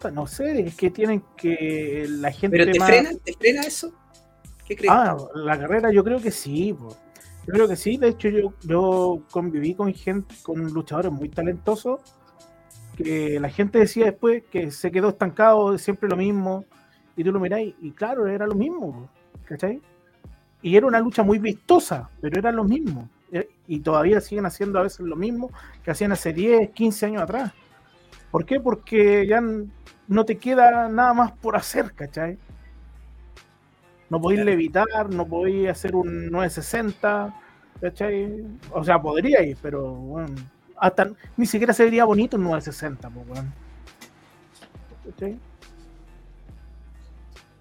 No, sé, es que tienen que la gente ¿Pero te más- frena? ¿Te frena eso? ¿Qué crees? Ah, la carrera yo creo que sí, po. yo creo que sí, de hecho yo, yo conviví con gente, con luchadores muy talentosos, que la gente decía después que se quedó estancado, siempre lo mismo, y tú lo miráis, y claro, era lo mismo, ¿cachai? Y era una lucha muy vistosa, pero era lo mismo, eh, y todavía siguen haciendo a veces lo mismo que hacían hace 10, 15 años atrás. ¿Por qué? Porque ya no te queda nada más por hacer, ¿cachai? No podéis levitar, no podéis hacer un 960, ¿cachai? O sea, podríais, pero bueno, hasta ni siquiera se vería bonito un 960, pues, weón. ¿Cachai?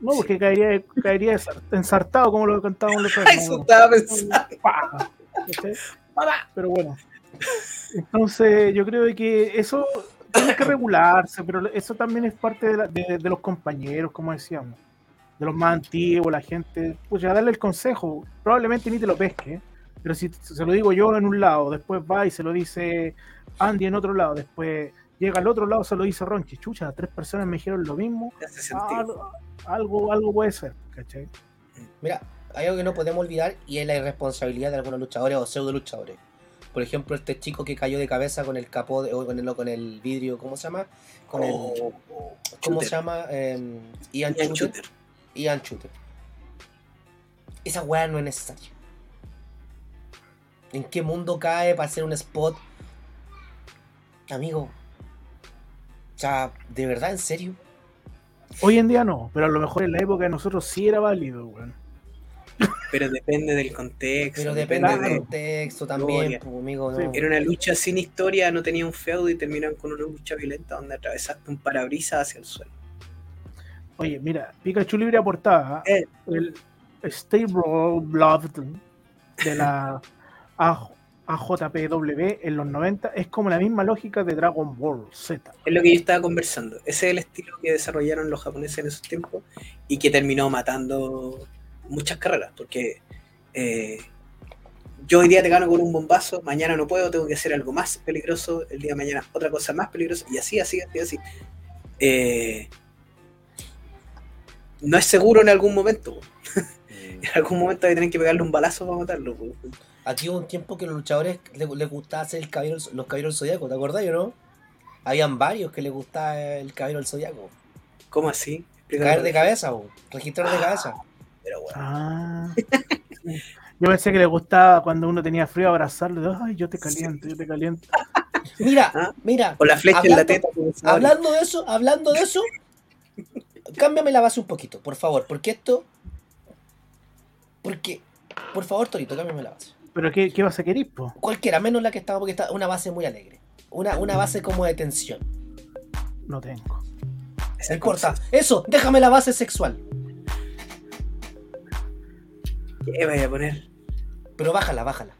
No, porque caería, caería ensar- ensartado como lo cantábamos los Eso estaba pensando. Pero bueno. Entonces, yo creo que eso tiene que regularse, pero eso también es parte de, la- de- de los compañeros, como decíamos, de los más antiguos, la gente. Pues ya darle el consejo, probablemente ni te lo pesque, pero si se lo digo yo en un lado, después va y se lo dice Andy en otro lado, después llega al otro lado, se lo dice Ronchi. Chucha, tres personas me dijeron lo mismo, algo, algo, algo puede ser, ¿cachai? Mira, hay algo que no podemos olvidar y es la irresponsabilidad de algunos luchadores o pseudo luchadores. Por ejemplo, este chico que cayó de cabeza con el capó, de- o con el, con el vidrio, ¿cómo se llama? Con el, Oh, ¿Cómo Shooter. se llama? Eh, Ian, Ian Shooter. Shooter. Ian Shooter. Esa weá no es necesaria. ¿En qué mundo cae para hacer un spot? Amigo. O sea, ¿de verdad? ¿En serio? Hoy en día no, pero a lo mejor en la época de nosotros sí era válido, weón. Pero depende del contexto. Pero depende Claro. del contexto también, pues, amigo. No. Era una lucha sin historia, no tenía un feudo y terminaron con una lucha violenta donde atravesaste un parabrisas hacia el suelo. Oye, mira, Pikachu libre aportaba Eh. el Stable Blood de la AJPW en los 90 es como la misma lógica de Dragon Ball Z. Es lo que yo estaba conversando. Ese es el estilo que desarrollaron los japoneses en esos tiempos y que terminó matando muchas carreras. Porque eh, yo hoy día te gano con un bombazo, mañana no puedo, tengo que hacer algo más peligroso, el día de mañana otra cosa más peligrosa, y así, así, así, así. Eh, no es seguro en algún momento. En algún momento hay que tener que pegarle un balazo para matarlo. po. Aquí hubo un tiempo que los luchadores les, les gustaba hacer el caballero, los caballeros del zodiaco, ¿te acordás o no? Habían varios que les gustaba el caballero del zodiaco. ¿Cómo así? Caer de cabeza, o registrar de cabeza. Pero bueno. Ah. Yo pensé que le gustaba cuando uno tenía frío abrazarlo. Ay, yo te caliento, yo te caliento. Mira, Ah. mira, O la flecha en la Hablando- teta. se hablando de eso, hablando de eso, cámbiame la base un poquito, por favor, porque esto. Porque, por favor, Torito, cámbiame la base. ¿Pero qué, qué vas a querer, po? Cualquiera, menos la que estaba, porque está una base muy alegre. Una, una base como de tensión. No tengo. Importa. cosa. Eso, déjame la base sexual. ¿Qué vaya a poner? Pero bájala, bájala.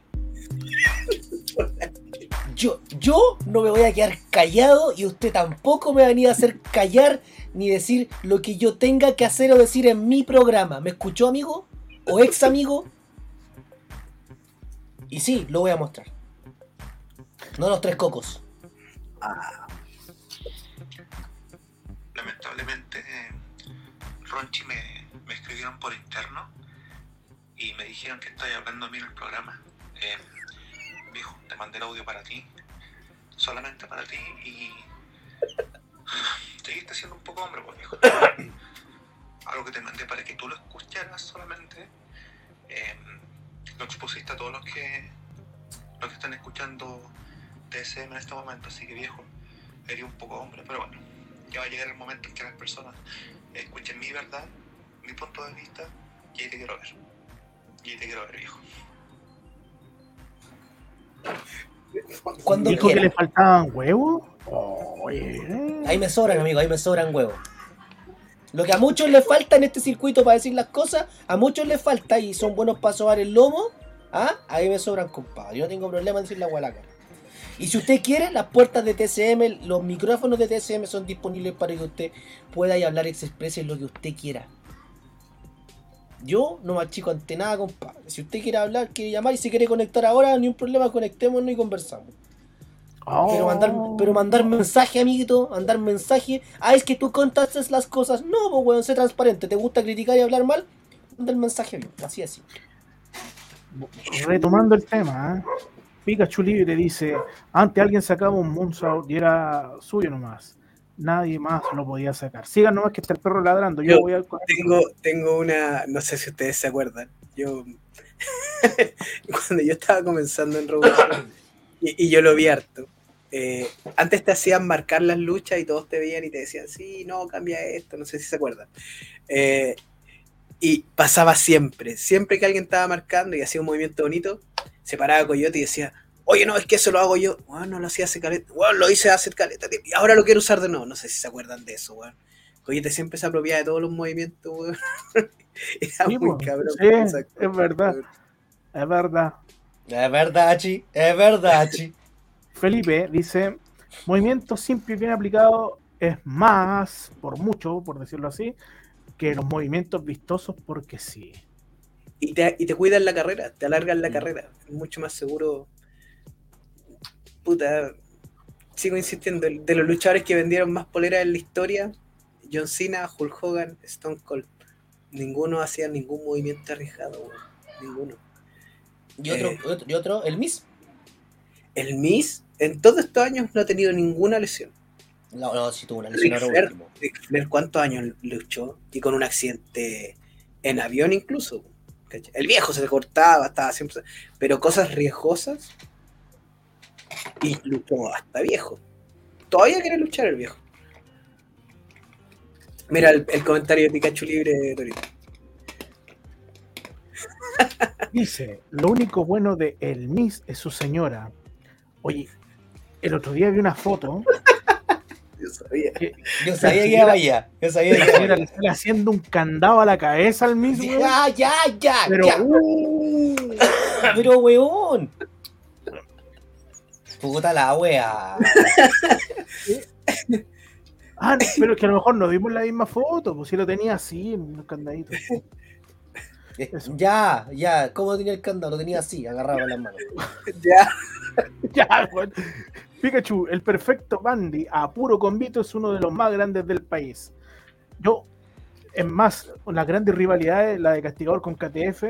Yo, yo no me voy a quedar callado y usted tampoco me va a venir a hacer callar ni decir lo que yo tenga que hacer o decir en mi programa. ¿Me escuchó, amigo? ¿O ex amigo? Y sí, lo voy a mostrar. No los tres cocos. lamentablemente Ronchi me, me escribieron por interno y me dijeron que estoy hablando a mí en el programa. Eh, te mandé el audio para ti, solamente para ti y seguiste siendo un poco hombre, pues viejo. Algo que te mandé para que tú lo escucharas solamente. eh, lo expusiste a todos los que los que están escuchando TSM en este momento, así que viejo, eres un poco hombre, pero bueno ya va a llegar el momento en que las personas escuchen mi verdad, mi punto de vista, y ahí te quiero ver. Y ahí te quiero ver, viejo. Cuando ¿Dijo que le faltaban huevos? Ahí me sobran, amigo, ahí me sobran huevos. Lo que a muchos les falta en este circuito para decir las cosas, a muchos les falta y son buenos para sobar el lomo, ¿ah? ahí me sobran, compadre. Yo no tengo problema en decir la hueá a la cara. Y si usted quiere, las puertas de TCM, los micrófonos de TCM son disponibles para que usted pueda y hablar y se exprese lo que usted quiera. Yo no me achico ante nada, compadre. Si usted quiere hablar, quiere llamar y si quiere conectar ahora, ni un problema, conectémonos y conversamos. Pero mandar, Oh. pero mandar mensaje, amiguito, mandar mensaje. Ah, es que tú contaste las cosas. No, pues weón, sé transparente. ¿Te gusta criticar y hablar mal? Manda el mensaje bien, así así. Retomando el tema, ¿eh? Pikachu Libre dice, antes alguien sacaba un Moonsault y era suyo nomás. Nadie más lo podía sacar. Sigan nomás que está el perro ladrando. Yo, Yo voy a... Tengo, tengo una, no sé si ustedes se acuerdan, yo, cuando yo estaba comenzando en Revolution, y, y yo lo vi harto, eh, antes te hacían marcar las luchas y todos te veían y te decían, sí, no, cambia esto, no sé si se acuerdan. Eh, y pasaba siempre, siempre que alguien estaba marcando y hacía un movimiento bonito, se paraba Coyote y decía, oye, no, es que eso lo hago yo. Bueno, no lo hacía hace caleta, bueno, lo hice hace caleta, y ahora lo quiero usar de nuevo. No sé si se acuerdan de eso, weón. Coyote siempre se apropiaba de todos los movimientos, weón. Era Sí, muy cabrón. sí, es verdad. Es verdad. Es verdad, chi. Es verdad, chi. Felipe dice, movimiento simple y bien aplicado es más, por mucho, por decirlo así, que los movimientos vistosos porque sí. Y te, y te cuidan la carrera, te alargan la Mm. carrera. Es mucho más seguro. Puta, sigo insistiendo, de los luchadores que vendieron más poleras en la historia, John Cena, Hulk Hogan, Stone Cold. Ninguno hacía ningún movimiento arriesgado, weón. Ninguno. Y otro, Eh. otro, y otro, el Miss. El Miz, en todos estos años, no ha tenido ninguna lesión. No, no, sí tuvo una lesión Ric ahora último. Flair, ¿cuántos años luchó? Y con un accidente en avión incluso. ¿cachai? El viejo se le cortaba, estaba siempre... Pero cosas riesgosas, y luchó hasta viejo. Todavía quiere luchar el viejo. Mira el, el comentario de Pikachu Libre, Torito. Dice, lo único bueno de el Miss es su señora. Oye, el otro día vi una foto Yo sabía. que Yo sabía que iba allá. Yo sabía que la iba le sale haciendo un candado a la cabeza al Miss, weón. Ya, ya, ya, Pero, ya. uh, Pero, weón. Puta la wea. ah, no, pero es que a lo mejor no vimos la misma foto, pues si lo tenía así en un candadito. Eso. Ya, ya. ¿Cómo tenía el candado? Lo tenía así, agarrado con las manos. Ya. ya, weón. Pikachu, el perfecto Bandy a puro convito es uno de los más grandes del país. Yo, es más, las grandes rivalidades, la de Castigador con KTF,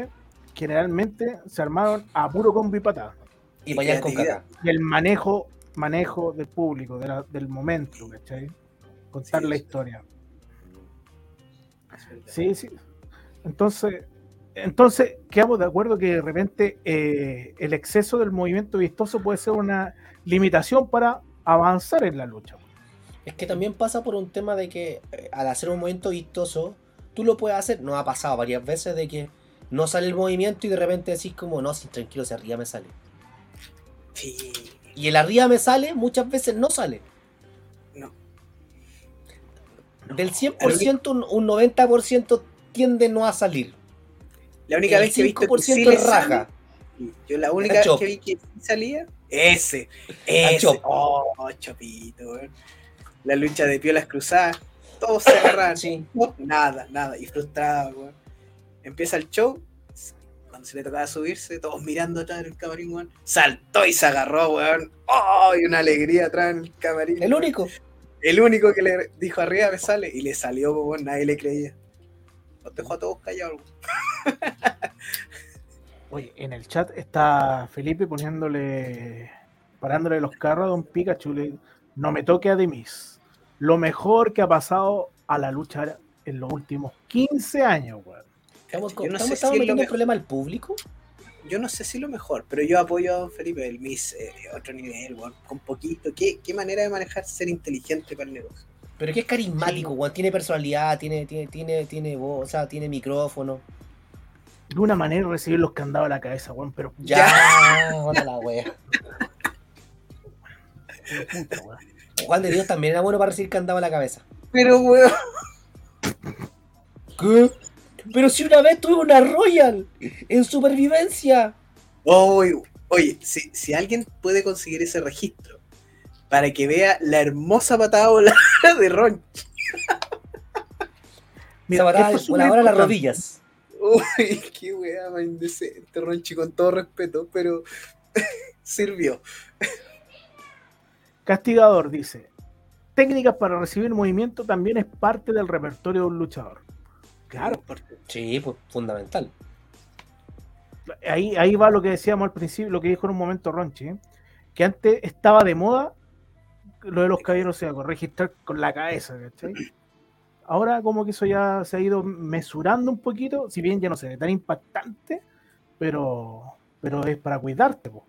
generalmente se armaron a puro combo y patada. Y con caca. El manejo, manejo del público, de la- del momento, ¿cachai? Contar Sí, la historia. Sí, sí. Entonces, entonces quedamos de acuerdo que de repente eh, el exceso del movimiento vistoso puede ser una limitación para avanzar en la lucha. Es que también pasa por un tema de que eh, al hacer un movimiento vistoso, tú lo puedes hacer. Nos ha pasado varias veces de que no sale el movimiento y de repente decís como, no, si tranquilo, si arriba me sale. Sí. Y el arriba me sale, muchas veces no sale. No. Del 100%, un, un 90% tiende no a salir. La única el vez que he visto que 5% sí raja. sale, yo la única vez que vi que sí salía, ese, ese. Oh, chopito. La lucha de piolas cruzadas, todos se agarran. Sí. Nada, nada, y frustrado, weón. Empieza el show, cuando se le tocaba subirse, todos mirando atrás en el camarín, weón. Saltó y se agarró, weón. ¡Oh! Y una alegría atrás en el camarín. El único. El único que le dijo arriba me sale y le salió, weón, nadie le creía. Los dejó a todos callados, weón. Oye, en el chat está Felipe poniéndole, parándole los carros a Don Pikachu. le- no me toque a Demis. Lo mejor que ha pasado a la lucha en los últimos 15 años, weón. Estamos, no estamos, estamos si es metiendo el mejor. problema al público. Yo no sé si lo mejor, pero yo apoyo a Don Felipe, el Miss, eh, otro nivel, weón, con poquito. ¿Qué, qué manera de manejar ser inteligente para el negocio? Pero que es carismático, weón. Tiene personalidad, tiene, tiene, tiene, tiene voz, o sea, tiene micrófono. De una manera recibir los candados a la cabeza, weón, pero Ya, onda la wea. Juan de Dios también era bueno para recibir candado a la cabeza. Pero, weón. ¿Qué? Pero si una vez tuve una Royal en supervivencia. Oye, oye si, si alguien puede conseguir ese registro para que vea la hermosa patada volada de Ron. Mira, patada esto es súper voladora a las rodillas. Uy, qué weá más indecente, Ronchi, con todo respeto, pero sirvió. Castigador dice: técnicas para recibir movimiento también es parte del repertorio de un luchador. Claro, Sí, pues fundamental. ahí, ahí va lo que decíamos al principio, lo que dijo en un momento Ronchi, ¿eh? que antes estaba de moda lo de los caballeros zodiacos, registrar con la cabeza, ¿cachai? Ahora como que eso ya se ha ido mesurando un poquito, si bien ya no se ve tan impactante, pero, pero es para cuidarte, po.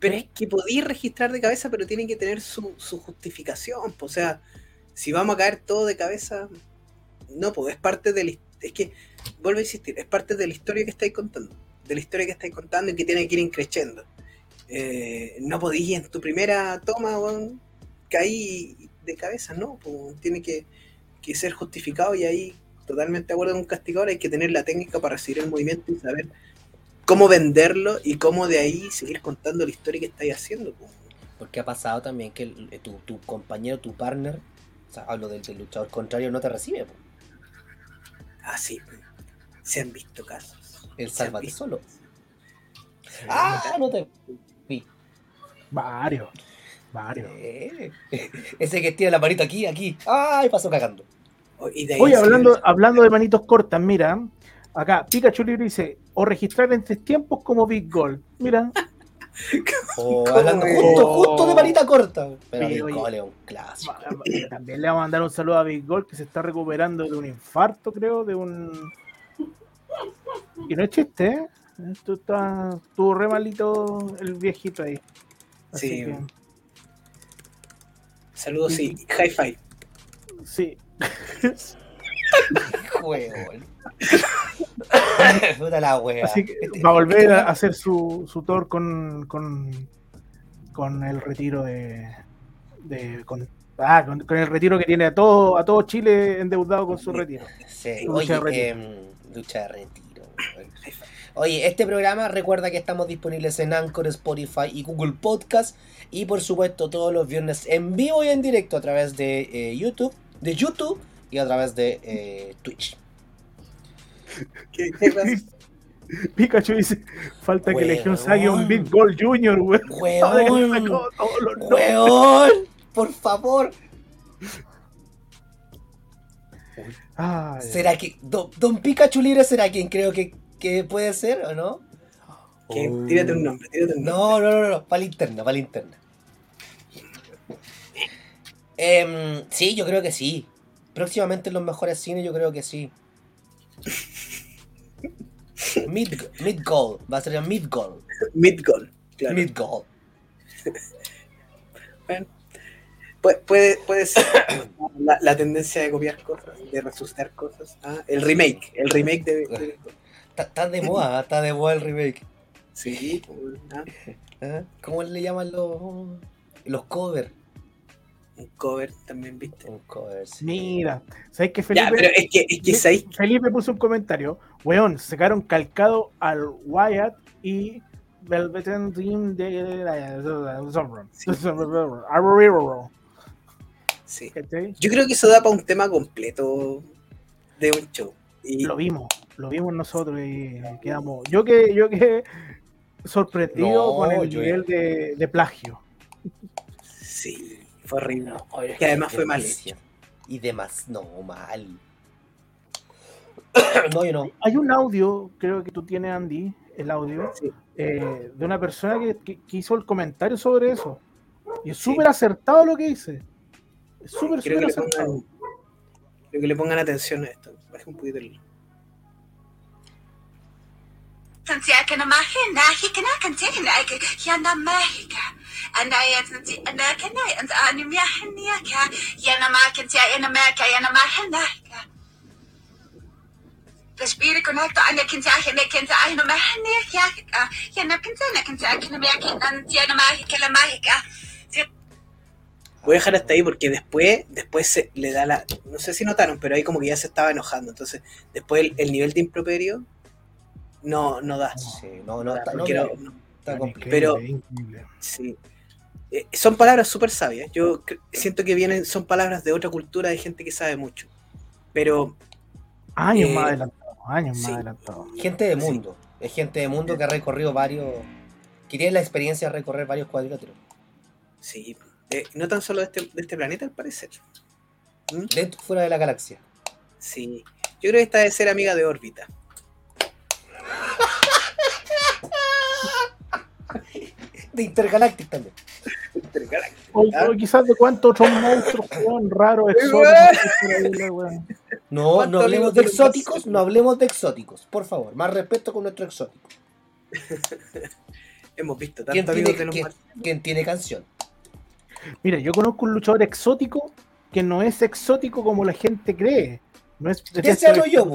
Pero es que podéis registrar de cabeza, pero tiene que tener su, su justificación. po. O sea, si vamos a caer todo de cabeza, no, pues es parte de la, es que, vuelvo a insistir, es parte de la historia que estáis contando, de la historia que estáis contando y que tiene que ir increciendo. Eh, no podéis en tu primera toma, weón, caí de cabeza, no, pues, tiene que, que ser justificado y ahí totalmente de acuerdo con un castigador, hay que tener la técnica para recibir el movimiento y saber cómo venderlo y cómo de ahí seguir contando la historia que estáis haciendo. pues. Porque ha pasado también que el- eh, tu, tu compañero, tu partner, o sea, hablo del, del luchador contrario, no te recibe. po. Ah, sí, pues. se han visto casos. El sálvate solo. Ah, no te vi. Varios. Varios. Eh, Ese que tiene la manito aquí, aquí. Ay, pasó cagando. O- y de ahí Oye, hablando, hablando de manitos cortas, mira, acá Pikachu Libre dice, o registrar en tres tiempos como Big Gold. Mira, O ¿Cómo hablando es? justo, justo de manita corta. Pero Sí, Big. Gol es un clásico. también le vamos a mandar un saludo a Big Gold que se está recuperando de un infarto, creo, de un... Y no es chiste, ¿eh? Esto está, estuvo re malito el viejito ahí. Así Sí. que, Saludos y hi-fi. sí. Huevón. Puta la wea. Así que Este- va a volver este a hacer su, su tour con, con, con el retiro de. de con, ah, con, con el retiro que tiene a todo, a todo Chile endeudado con su retiro. Sí, Lucha de retiro. em, lucha de retiro. Oye, este programa recuerda que estamos disponibles en Anchor, Spotify y Google Podcast. Y por supuesto todos los viernes en vivo y en directo a través de eh, YouTube, de YouTube y a través de eh, Twitch. ¿Qué, qué? Pikachu dice: falta que Legión Weón. saque un Big Gold Junior, weón. ¡Huevón! Por favor. Ay, ¿Será que Don, Don Pikachu Libre será quien creo que, que puede ser o no? Oh. Tírate un nombre, tírate un nombre. No, no, no, no, para la interna, para la interna. Em, sí, yo creo que sí. Próximamente en los mejores cines, yo creo que sí. Mid, mid goal, va a ser mid goal. Midgol, claro. Mid goal. Pu- puede, puede ser la, la tendencia de copiar cosas, de resucitar cosas. Ah, el remake, el remake de. de- Está, está de moda, está de moda el remake. sí, pues, ah, ¿Ah? ¿Cómo le llaman los, los covers? Un cover también, ¿viste? Un cover, sí. Mira, ¿sabes qué, Felipe? Ya, pero es que, es que ¿sabéis? Felipe puso un comentario. Weón, sacaron calcado al Wyatt y Velvet Dream de. Sí. ¿Cachai? Yo creo que eso da para un tema completo de un show. Y Lo vimos, lo vimos nosotros y quedamos. Yo que, yo que sorprendido No, con el yo- nivel de, de plagio. sí, fue horrible. Oye, Que además fue mal delicia. Y demás, no, mal. no, yo no. Hay un audio, creo que tú tienes, Andy, el audio, Sí. eh, de una persona que, que- que hizo el comentario sobre eso. Y es Sí. súper acertado lo que dice. Es súper, súper que, le acertado. pongan, creo que le pongan atención a esto. Baja un poquito el. Santiago Mahina, he can I continue like Yana Mahika. And Voy a dejar hasta ahí porque después, después se le da la. No sé si notaron, pero ahí como que ya se estaba enojando. Entonces, después el, el nivel de improperio no, no da. Sí, no, no, está, no, está. Pero- Increíble. sí. Eh, son palabras súper sabias. Yo siento que vienen, son palabras de otra cultura, de gente que sabe mucho. Pero Años Eh, más adelantados, años sí. más adelantados. Gente de mundo. Es gente de mundo que ha recorrido varios. Que tiene la experiencia de recorrer varios cuadriláteros. sí, eh, no tan solo de este, de este planeta, al parecer. ¿Mm? Dentro fuera de la galaxia. Sí. Yo creo que esta debe ser amiga de órbita. De Intergalactic también. O, o quizás de cuántos otros monstruos weón, raros, exóticos. No, ¿Cuántos no hablemos de exóticos, no hablemos de exóticos. Por favor, más respeto con nuestro exótico. Hemos visto ¿Quién tantos tiene, los quién- quién tiene canción? Mira, yo conozco un luchador exótico que no es exótico como la gente cree. No es de yo,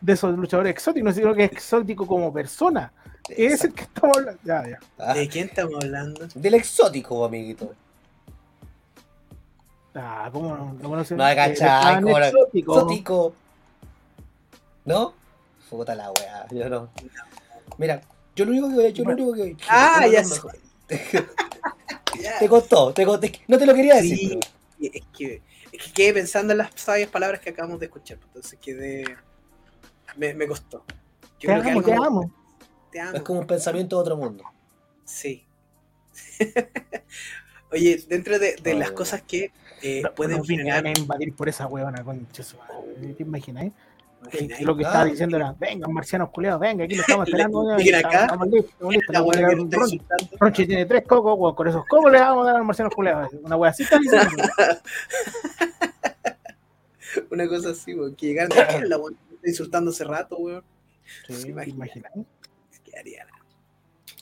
de esos luchadores exóticos, sino que es exótico como persona. Es el que estamos hablando. Ya, ya. Ah, ¿De quién estamos hablando? del exótico, amiguito. Ah, ¿cómo no? ¿No conoces? No hay Eh, cachai, cómo no. exótico. Exótico. ¿No? Puta la weá, yo no. Mira, yo lo único que voy, yo lo único que voy. Ah, ya no- sé. Te costó, te costó. No te lo quería decir. Sí, pero- es que, es que quedé pensando en las sabias palabras que acabamos de escuchar, entonces quedé... Me, me costó. Yo Te creo que algo- te amo. Te amo. Es como un pensamiento de otro mundo. Sí. Oye, dentro de, de las Oh. cosas que eh, No, pueden vinieron generar... a invadir por esa huevona, concha su madre. ¿Te imagináis? imagináis, Lo que Ah. estaba diciendo era, vengan marcianos culeados, venga, aquí lo estamos esperando. Estamos- acá. estamos listos, Ronchi. tiene tres cocos, con esos cocos le vamos a dar a los marcianos culeados. Una wea así está diciendo. Una cosa así, weón, que llegaron "Ah, la insultando hace rato, weón. Sí, ¿Se ¿te?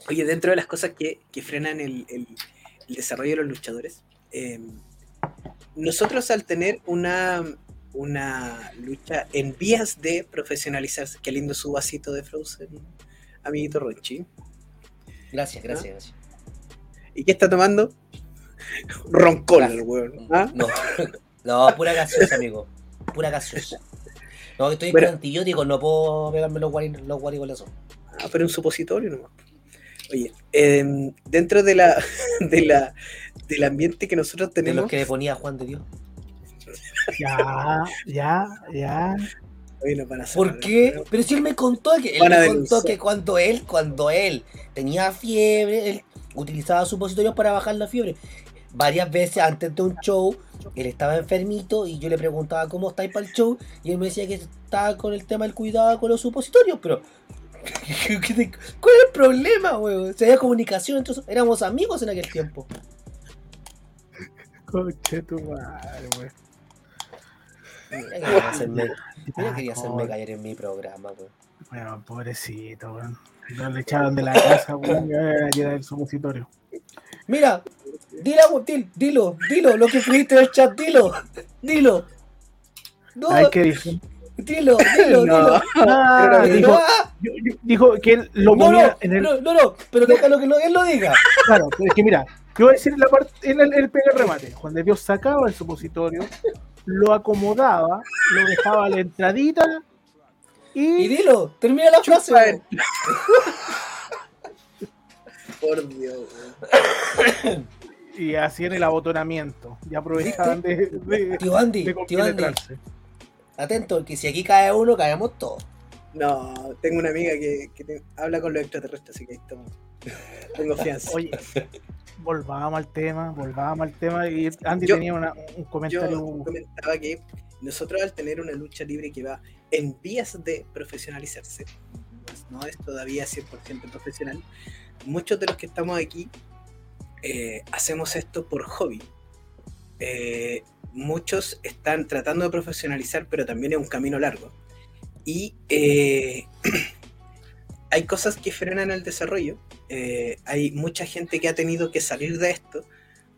Oye, dentro de las cosas que, que frenan el, el- el desarrollo de los luchadores, eh, nosotros al tener una, una lucha en vías de profesionalizarse, qué lindo su vasito de Frozen, amiguito Ronchi. Gracias, gracias, gracias. ¿Y qué está tomando? Roncol, el weón. ¿ah? No, no, pura gaseosa, amigo. Pura gaseosa. No, estoy Bueno. con antibióticos, no puedo pegarme los, guari, los guaricolazos. Ah, pero un supositorio nomás. Oye, em, dentro de la, de la, del ambiente que nosotros De tenemos, los que le ponía Juan de Dios. Ya, ya, ya. Oye, nos van a cerrar ¿Por qué? Pero si él me contó que él me contó denunciar. que cuando él, cuando él tenía fiebre, él utilizaba supositorios para bajar la fiebre. Varias veces antes de un show, él estaba enfermito y yo le preguntaba cómo estáis para el show y él me decía que estaba con el tema del cuidado con los supositorios, pero ¿cuál es el problema, weón? Si había comunicación, entonces éramos amigos en aquel tiempo. Conche tu madre, weón. Mira que quería hacerme, mira que quería Ya, hacerme con- callar en mi programa, weón. Weón, pobrecito, weón. Lo le echaron de la casa, weón, y ahora llega el supositorio. Mira, dilo, dilo, dilo, dilo, lo que escribiste en el chat, dilo, dilo. No, Ay, ¿qué dijo? Dilo, dilo, No. dilo. Ah, dijo, Ah, que él lo no, ponía no, en el. no, no, no, pero déjalo que lo- él lo diga. Claro, pero es que mira, yo voy a decir la parte, él, él, él pega el remate. Cuando Dios sacaba el supositorio, lo acomodaba, lo dejaba a la entradita Y y dilo, termina la frase. Por Dios, y hacían el abotonamiento. Y aprovechaban de, de, Tío Andy, de tío Andy. Atento, que si aquí cae uno, caemos todos. No, tengo una amiga que, que te- habla con los extraterrestres, así que ahí estamos. Tengo fianza. Oye, volvamos al tema, volvamos al tema. Y Andy Yo- tenía una- un comentario. Yo comentaba que nosotros al tener una lucha libre que va en vías de profesionalizarse, pues no es todavía 100% profesional, muchos de los que estamos aquí eh, hacemos esto por hobby. Eh, muchos están tratando de profesionalizar, pero también es un camino largo. Y eh, hay cosas que frenan el desarrollo. Eh, hay mucha gente que ha tenido que salir de esto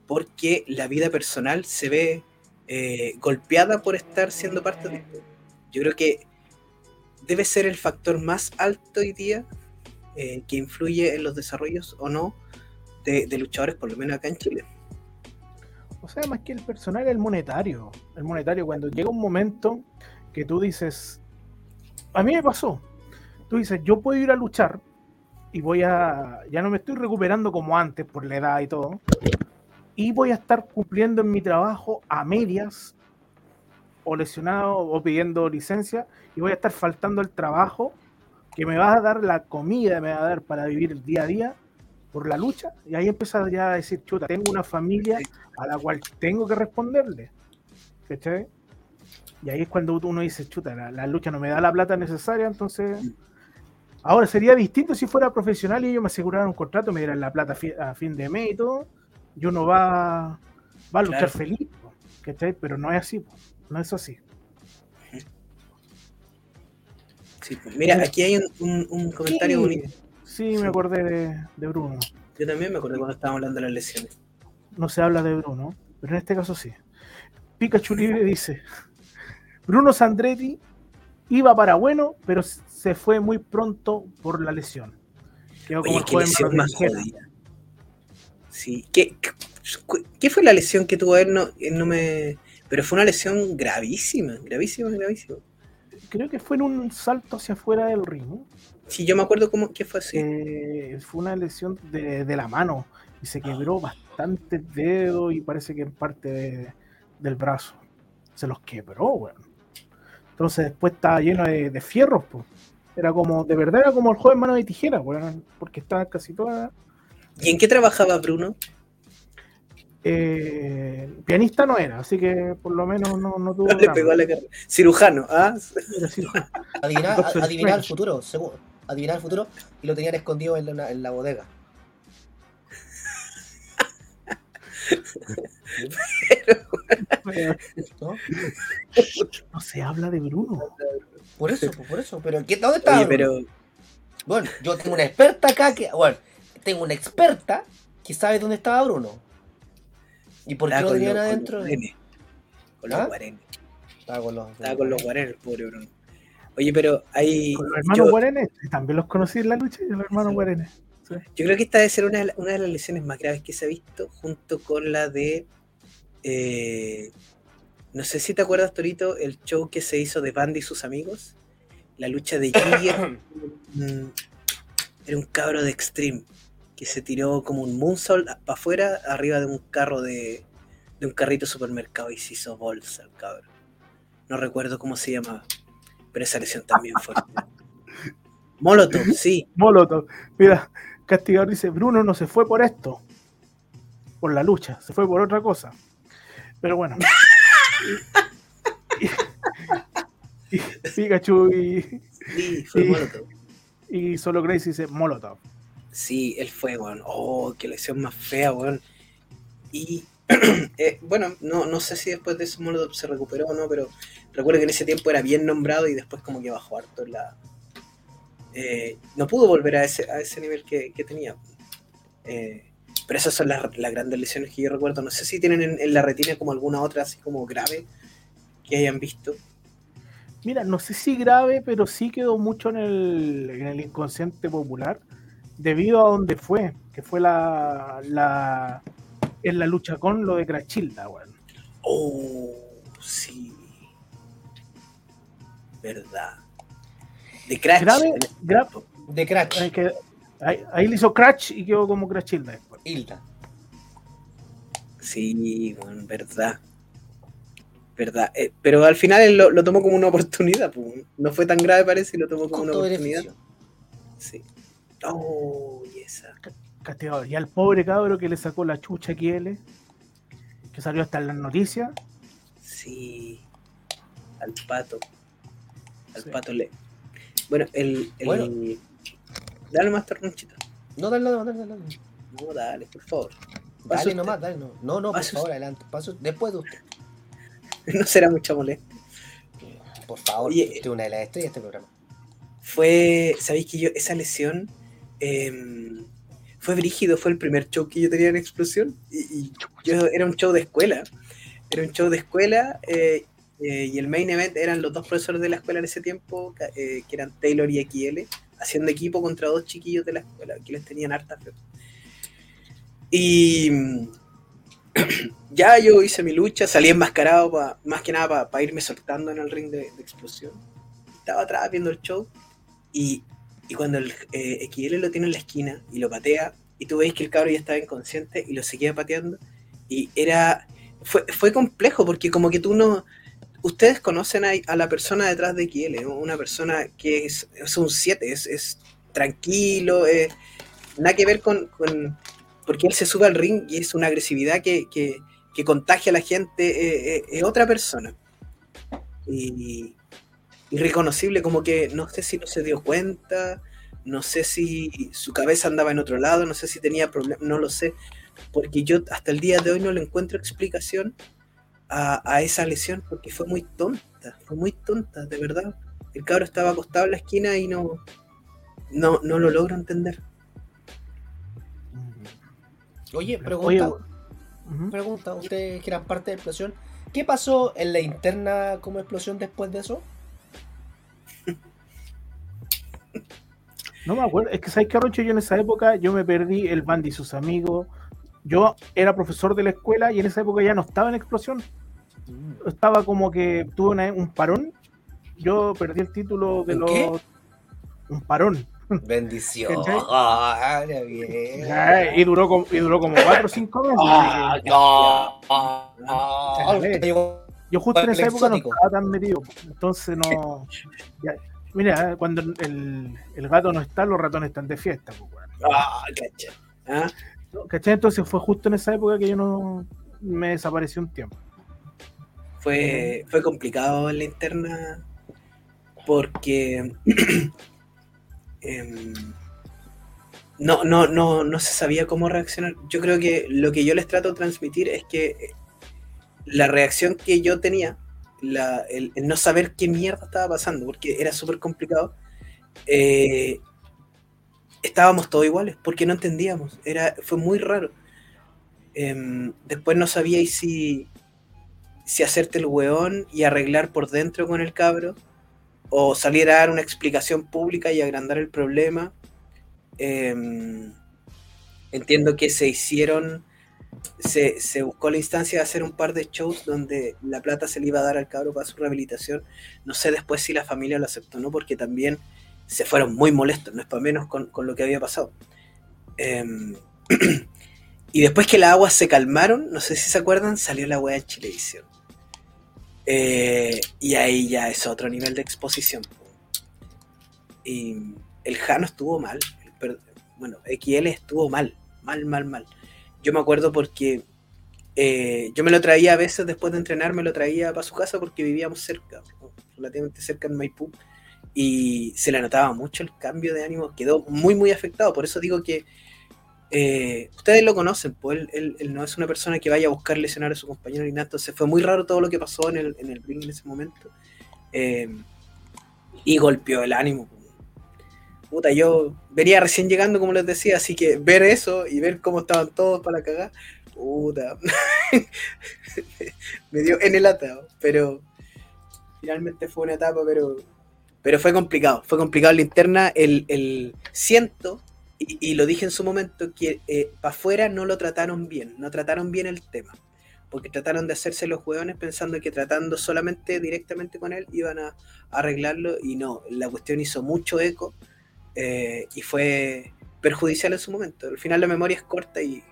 porque la vida personal se ve eh, golpeada por estar siendo parte de esto. Yo creo que debe ser el factor más alto hoy día eh, que influye en los desarrollos o no de, de luchadores, por lo menos acá en Chile. O sea, más que el personal, el monetario. El monetario, cuando llega un momento que tú dices, a mí me pasó, tú dices, yo puedo ir a luchar y voy a, ya no me estoy recuperando como antes por la edad y todo, y voy a estar cumpliendo en mi trabajo a medias, o lesionado, o pidiendo licencia, y voy a estar faltando el trabajo que me va a dar la comida, me va a dar para vivir el día a día por la lucha, y ahí empiezas ya a decir, chuta, tengo una familia a la cual tengo que responderle. ¿Cachai? Y ahí es cuando uno dice, chuta, la, la lucha no me da la plata necesaria, entonces... Ahora sería distinto si fuera profesional y ellos me aseguraran un contrato, me dieran la plata a fi- a fin de mes y todo, y uno va, va a luchar Claro. feliz, ¿cachai? Pero no es así, no es así. Sí, pues, mira, aquí hay un, un- un comentario bonito. Sí, me acordé de, de Bruno. Yo también me acuerdo cuando estábamos hablando de las lesiones. No se habla de Bruno, pero en este caso sí. Pikachu Libre dice: Bruno Sandretti iba para bueno, pero se fue muy pronto por la lesión. Quedó como Oye, el qué lesión más jodida. Sí, ¿qué, qué, qué fue la lesión que tuvo él? No, él no me... Pero fue una lesión gravísima, gravísima, gravísima. Creo que fue en un salto hacia afuera del ring. ¿No? Sí, yo me acuerdo cómo que fue así. Eh, fue una lesión de, de la mano y se quebró bastante dedo y parece que en parte de- del brazo. Se los quebró, weón. Entonces después estaba lleno de, de fierros, pues. Era como, de verdad era como el joven mano de tijera, weón, porque estaba casi toda. ¿Y en qué trabajaba Bruno? eh, pianista no era, así que por lo menos no, no tuvo. Le drama. pegó a la. Cirujano, ¿ah? Era cirujano. Adivinar, el futuro, seguro. Adivinar el futuro y lo tenían escondido en la, en la bodega. ¿no? No se habla de Bruno. Por eso, pues, por eso. Pero ¿qué, ¿dónde está? Oye, pero Bueno, yo tengo una experta acá que. Bueno, tengo una experta que sabe dónde estaba Bruno. ¿Y por qué lo tenían con adentro? los guarenes. Con los ¿Ah? guarenes. Estaba con los. Estaba con los guarenes, pobre Bruno. Oye, pero hay... Con los hermanos Yo, Guarenes, también los conocí en la lucha, y los hermanos Guarenes. Sí. yo creo que esta debe ser una, de la- una de las lesiones más graves que se ha visto, junto con la de... eh, no sé si te acuerdas, Torito, el show que se hizo de Bandy y sus amigos. La lucha de Jigger. Mm, era un cabro de Extreme que se tiró como un moonsault para afuera arriba de un carro de, de un carrito de supermercado y se hizo bolsa el cabro. No recuerdo cómo se llamaba, pero esa lesión también fue. Molotov, sí. Molotov. Mira, Castigador dice, Bruno no se fue por esto, por la lucha, se fue por otra cosa. Pero bueno. y, y- Pikachu y, Sí, fue Sí. Molotov. y solo Grace dice Molotov. Sí, él fue, weón. Oh, qué lesión más fea, weón. Y eh, bueno, no, no sé si después de eso Molotov se recuperó o no, pero recuerdo que en ese tiempo era bien nombrado y después como que bajó harto la... eh, no pudo volver a ese, a ese nivel que, que tenía. Eh, pero esas son las, las grandes lesiones que yo recuerdo. No sé si tienen en, en la retina como alguna otra así como grave que hayan visto. Mira, no sé si grave, pero sí quedó mucho en el, en el inconsciente popular debido a donde fue, que fue la, la en la lucha con lo de Crachilda, weón. Oh, sí. Verdad. De Crash. Grave, gra- De Crash. Ahí, que- ahí- ahí le hizo Crash y quedó como Crachilda después. Hilda. Sí, bueno, verdad. Verdad. Eh, pero al final él lo, lo tomó como una oportunidad. pues. No fue tan grave, parece, y lo tomó como una oportunidad. beneficio. Sí. Oh, y esa. Castigador. Y al pobre cabro que le sacó la chucha a Kiele, que salió hasta en las noticias. Sí. Al pato. Al Sí. pato le. Bueno, el. el... Bueno. Dale más tornchito. No, dale, dale, dale, dale. No, dale, por favor. Dale usted. nomás, dale. No, no, no por favor, adelante. Paso después de usted. No será mucha molestia. Por favor, Oye, usted es una de las estrellas de este programa. fue, sabéis que yo, esa lesión em, fue brígido, fue el primer show que yo tenía en Explosión y, y yo era un show de escuela, era un show de escuela eh, eh, y el main event eran los dos profesores de la escuela en ese tiempo, eh, que eran Taylor y XL, haciendo equipo contra dos chiquillos de la escuela que les tenían harta fe. Y mm, ya yo hice mi lucha, salí enmascarado pa- más que nada para irme soltando en el ring de, de explosión. Estaba atrás viendo el show y, y cuando el eh, XL lo tiene en la esquina y lo patea, y tú veis que el cabro ya estaba inconsciente y lo seguía pateando, y era. Fue, fue complejo porque, como que tú no. Ustedes conocen a, la persona detrás de XL, ¿no? una persona que es, un 7, es, tranquilo, eh, nada que ver con, Porque él se sube al ring y es una agresividad que contagia a la gente, eh, eh, es otra persona. Y, irreconocible, como que no sé si no se dio cuenta, no sé si su cabeza andaba en otro lado, no sé si tenía problemas, no lo sé, porque yo hasta el día de hoy no le encuentro explicación a, a esa lesión, porque fue muy tonta, fue muy tonta, de verdad. El cabro estaba acostado en la esquina y no, no, no lo logro entender. Oye, pregunta, pregunta, ustedes que eran parte de la explosión, ¿qué pasó en la interna como explosión después de eso? No me acuerdo, es que sabes que Roncho, yo en esa época yo me perdí el band y sus amigos. Yo era profesor de la escuela y en esa época ya no estaba en explosión. Estaba como que tuve una- un parón. Yo perdí el título de ¿En los. qué? Un parón. Bendición. Ah, qué bien. Ya, y duró como, y duró como cuatro o cinco meses. Ah, ah, ah, ah, Dale. llegó- yo justo en esa época no estaba tan metido. Entonces no. ya- mira, cuando el, el gato no está, los ratones están de fiesta. pues. Ah, cacha. ¿Cachai? Entonces fue justo en esa época que yo no me desaparecí un tiempo. fue, fue complicado la interna porque em, no, no, no, no se sabía cómo reaccionar. Yo creo que lo que yo les trato de transmitir es que eh, la reacción que yo tenía, la- el, el no saber qué mierda estaba pasando, porque era súper complicado, eh, estábamos todos iguales, porque no entendíamos. Era, fue muy raro. Em, después no sabíais si, si hacerte el weón y arreglar por dentro con el cabro, o salir a dar una explicación pública y agrandar el problema. Em, entiendo que se hicieron, se, se buscó la instancia de hacer un par de shows donde la plata se le iba a dar al cabro para su rehabilitación. No sé después si la familia lo aceptó o no, porque también se fueron muy molestos, no es para menos con, con lo que había pasado. Em, y después que las aguas se calmaron, no sé si se acuerdan, salió la weá en Chilevisión. Eh, y ahí ya es otro nivel de exposición. Y el Jano estuvo mal. el bueno, XL estuvo mal. Mal, mal, mal. Yo me acuerdo porque eh, yo me lo traía a veces después de entrenar, me lo traía para su casa porque vivíamos cerca, relativamente cerca en Maipú. Y se le notaba mucho el cambio de ánimo. Quedó muy, muy afectado. Por eso digo que eh, ustedes lo conocen, pues él, no es una persona que vaya a buscar lesionar a su compañero ni nada, entonces fue muy raro todo lo que pasó en el, en el ring en ese momento. Eh, y golpeó el ánimo. Puta, yo venía recién llegando, como les decía, así que ver eso y ver cómo estaban todos para cagar, puta, me dio en el atado, pero finalmente fue una etapa, pero, pero fue complicado, fue complicado la interna, el, el siento y, y lo dije en su momento, que para afuera no lo trataron bien, no trataron bien el tema, porque trataron de hacerse los hueones pensando que tratando solamente directamente con él iban a, a arreglarlo y no, la cuestión hizo mucho eco eh, y fue perjudicial en su momento. Al final la memoria es corta y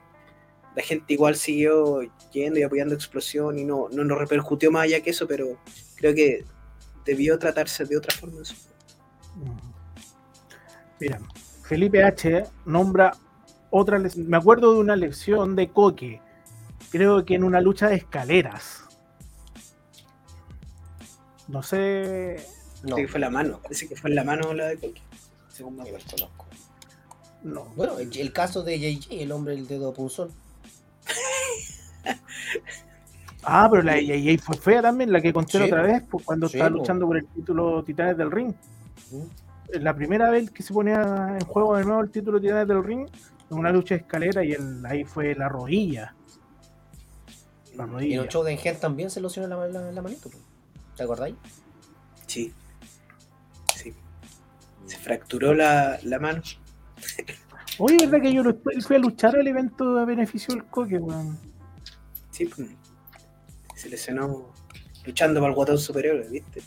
la gente igual siguió yendo y apoyando explosión y no, no nos repercutió más allá que eso, pero creo que debió tratarse de otra forma. Mira, Felipe H. nombra otra. Me acuerdo de una lección de Coque. Creo que en una lucha de escaleras. No sé. No, Parece que fue la mano, parece que fue en la mano la de Coque, según me conozco. No. Bueno, el, el caso de JJ, el hombre del dedo punzón. Ah, pero la JJ fue fea también, la que conté Sí, otra vez, pues, cuando sí, estaba po. luchando por el título Titanes del Ring. La primera vez que se ponía en juego de nuevo el título Titanes del Ring, en una lucha de escalera, y el- ahí fue la rodilla. La Y en rodilla. el show de Engen también se lesionó la, la, la manito. po. ¿Te acordáis? Sí, sí. Se fracturó la, la mano. Oye, ¿verdad que yo fui a luchar al evento a beneficio del Coque, weón? Sí, pues, se lesionó luchando para el guatón superior, ¿viste?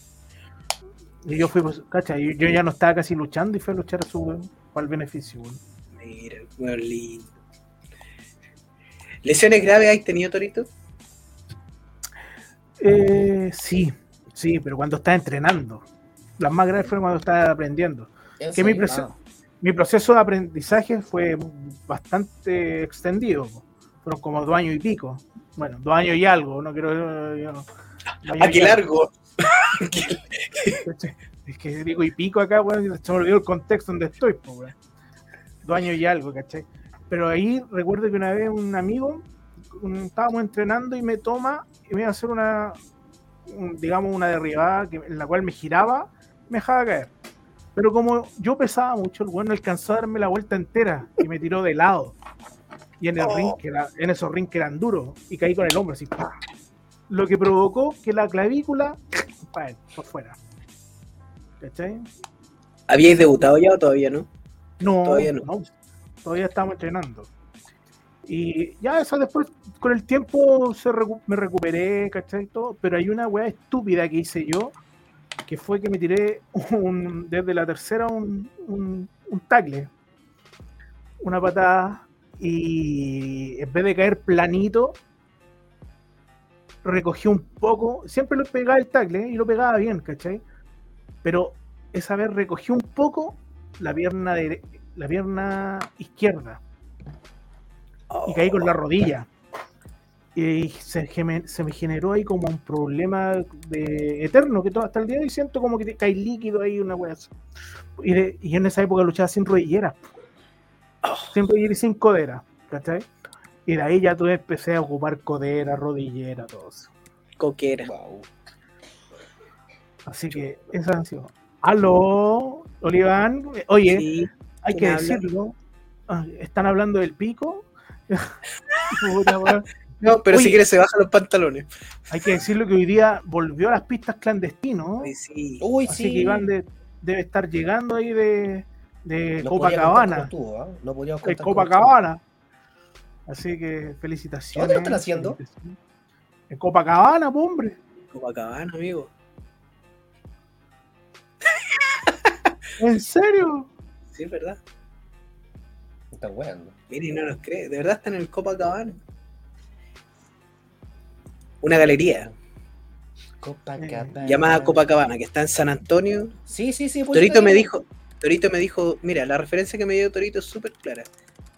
Y yo fui, pues, cacha, yo, yo ya no estaba casi luchando y fui a luchar a su al beneficio, weón. Mira, weón lindo. ¿Lesiones graves hay tenido, Torito? Eh, sí, sí, pero cuando estaba entrenando. Las más graves fueron cuando estaba aprendiendo. ¿En Que mi, prese- Ah, mi proceso de aprendizaje fue bastante extendido. Fueron como dos años y pico. Bueno, dos años y algo, no quiero... yo- ¡Ah, qué largo! Es que digo y pico acá, weón, se me olvidó el contexto donde estoy, po, weón. Dos años y algo, ¿cachai? Pero ahí recuerdo que una vez un amigo, un- estábamos entrenando y me toma y me iba a hacer una, un- digamos, una derribada que, en la cual me giraba, me dejaba caer. Pero como yo pesaba mucho, el bueno alcanzó a darme la vuelta entera y me tiró de lado. Y en el ring, que era- en esos rings que eran duros, y caí con el hombro así. ¡pah! Lo que provocó que la clavícula pa, por fuera. ¿Cachai? ¿Habíais debutado ya o todavía no? No, Todavía no. no, todavía estamos entrenando. Y ya esa después, con el tiempo, se recu- me recuperé, ¿cachai? Todo, pero hay una weá estúpida que hice yo, que fue que me tiré un- desde la tercera un, un, un tackle, una patada, y en vez de caer planito, recogí un poco, siempre lo pegaba el tackle ¿eh? y lo pegaba bien, ¿cachai? Pero esa vez recogí un poco la pierna de la pierna izquierda y caí con la rodilla. Y se, me generó ahí como un problema de eterno, que todo, hasta el día de hoy siento como que te cae líquido ahí, una wea. Y, de- y en esa época luchaba sin rodillera. Rodillera y sin codera, ¿cachai? Y de ahí ya tú empecé a ocupar codera, rodillera, todo eso. Coquera. Wow. Así que esa han sido. Aló, Oliván. Oye, Sí. hay que decirlo. Ah, ¿Están hablando del pico? No, pero si quieres se baja los pantalones. Hay que decirlo que hoy día volvió a las pistas clandestinos. Ay, sí. Uy, Así sí. que Iván de- debe estar llegando ahí de, de No Copacabana. estuvo, ¿ah? No podía De Copacabana. Así que felicitaciones. ¿Dónde lo están haciendo? En Copacabana, hombre. Copacabana, amigo. ¿En serio? Sí, es verdad. Está bueno. Mire, no nos cree. De verdad está en el Copacabana. Una galería Copacabana. llamada Copacabana que está en San Antonio. Sí, sí, sí. pues, Torito me dijo, Torito me dijo, mira, la referencia que me dio Torito es súper clara.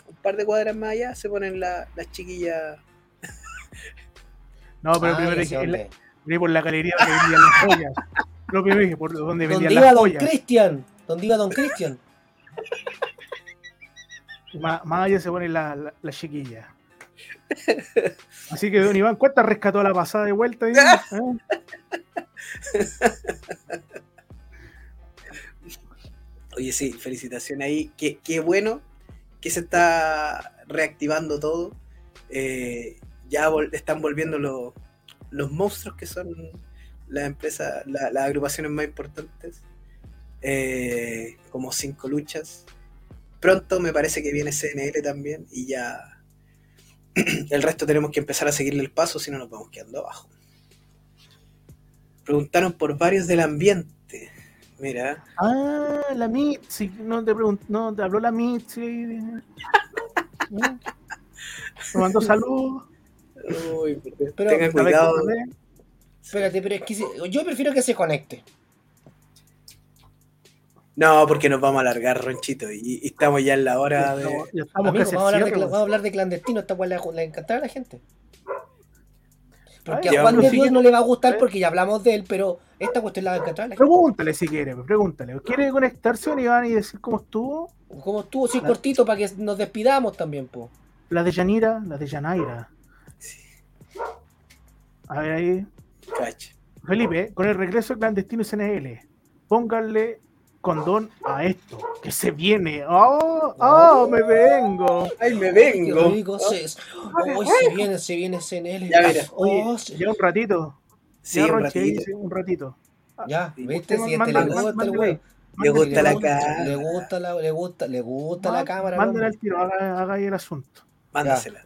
Un par de cuadras más allá se ponen la- las chiquillas. No, pero Ah, primero dije, en la- por la galería donde vendían las joyas. Lo primero dije, por donde ¿Dónde vendían iba las Don joyas. Cristian? ¿Dónde iba Don Cristian? Más, más allá se ponen las la, las chiquillas. Así que, don Iván, ¿cuántas rescató la pasada de vuelta? ¿Eh? Oye, sí, felicitaciones ahí. Qué, qué bueno que se está reactivando todo. Eh, ya están volviendo los, los monstruos que son las empresas, la- las agrupaciones más importantes. Eh, como cinco luchas. Pronto me parece que viene CNL también y ya el resto tenemos que empezar a seguirle el paso si no nos vamos quedando abajo. Preguntaron por varios del ambiente. Mira, Ah, la Mitzi. No te, pregun- no, te habló la Mitzi. ¿Eh? Me mandó saludos. Uy, Pero- tengan A ver, cuidado. ¿cómo Espérate, pero es que si- yo prefiero que se conecte. No, porque nos vamos a alargar, Ronchito, y, y estamos ya en la hora de... Ya estamos Amigo, vamos, a hablar de, vamos a hablar de clandestino, esta weá le, le encantará a la gente. Porque a Juan de Dios no le va a gustar ¿eh? porque ya hablamos de él, pero esta cuestión la va a la gente. Pregúntale si quiere, pregúntale. ¿Quiere conectarse con Iván y decir cómo estuvo? Como estuvo La- cortito para que nos despidamos también, po. La de Yanira, la de Yanaira. A ver ahí. Cacha. Felipe, con el regreso de clandestino SNL, pónganle condón a esto, que se viene. ¡Oh! ¡Oh! ¡Me vengo! ¡Ay, me vengo! rico, Oh, se, hoy se viene, se viene CNL. Ya, mira. Oye, Oh, se- ya un ratito. sí, ya, un ratito. sí, un ratito. ya, Sí, viste, si este le gusta el weón. Le gusta la le gusta, cámara. le gusta la, le gusta, le gusta la cámara. al Mándale al tiro, haga, haga ahí el asunto. Mándasela.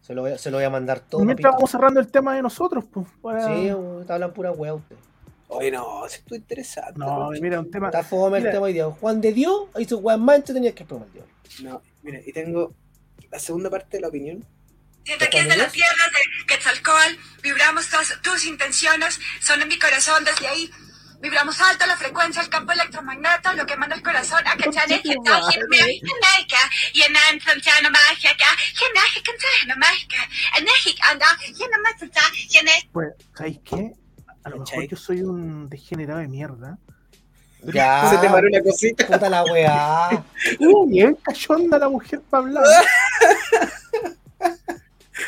Se lo, voy a, se lo voy a mandar todo. Mientras papito. vamos cerrando el tema de nosotros, pues. para- Sí, te hablan pura weá usted. Oye, no, si estoy interesante. No, mira, un tema. Está fome el tema hoy día. Juan de Dios hizo weá más entretenidas que el programa de hoy. No, mira, y tengo la segunda parte de la opinión. Siento que desde las tierras de Quetzalcóatl vibramos todas tus intenciones, son en mi corazón desde ahí. Vibramos alto la frecuencia, el campo electromagneto, lo que manda el corazón a Kachane, y en Mágica, Mágica, Anda. Pues, ¿sabéis qué? A lo mejor yo soy un degenerado de mierda. Ya. Se te paró una cosita. Puta la weá. Uh, bien cachonda la mujer para hablar.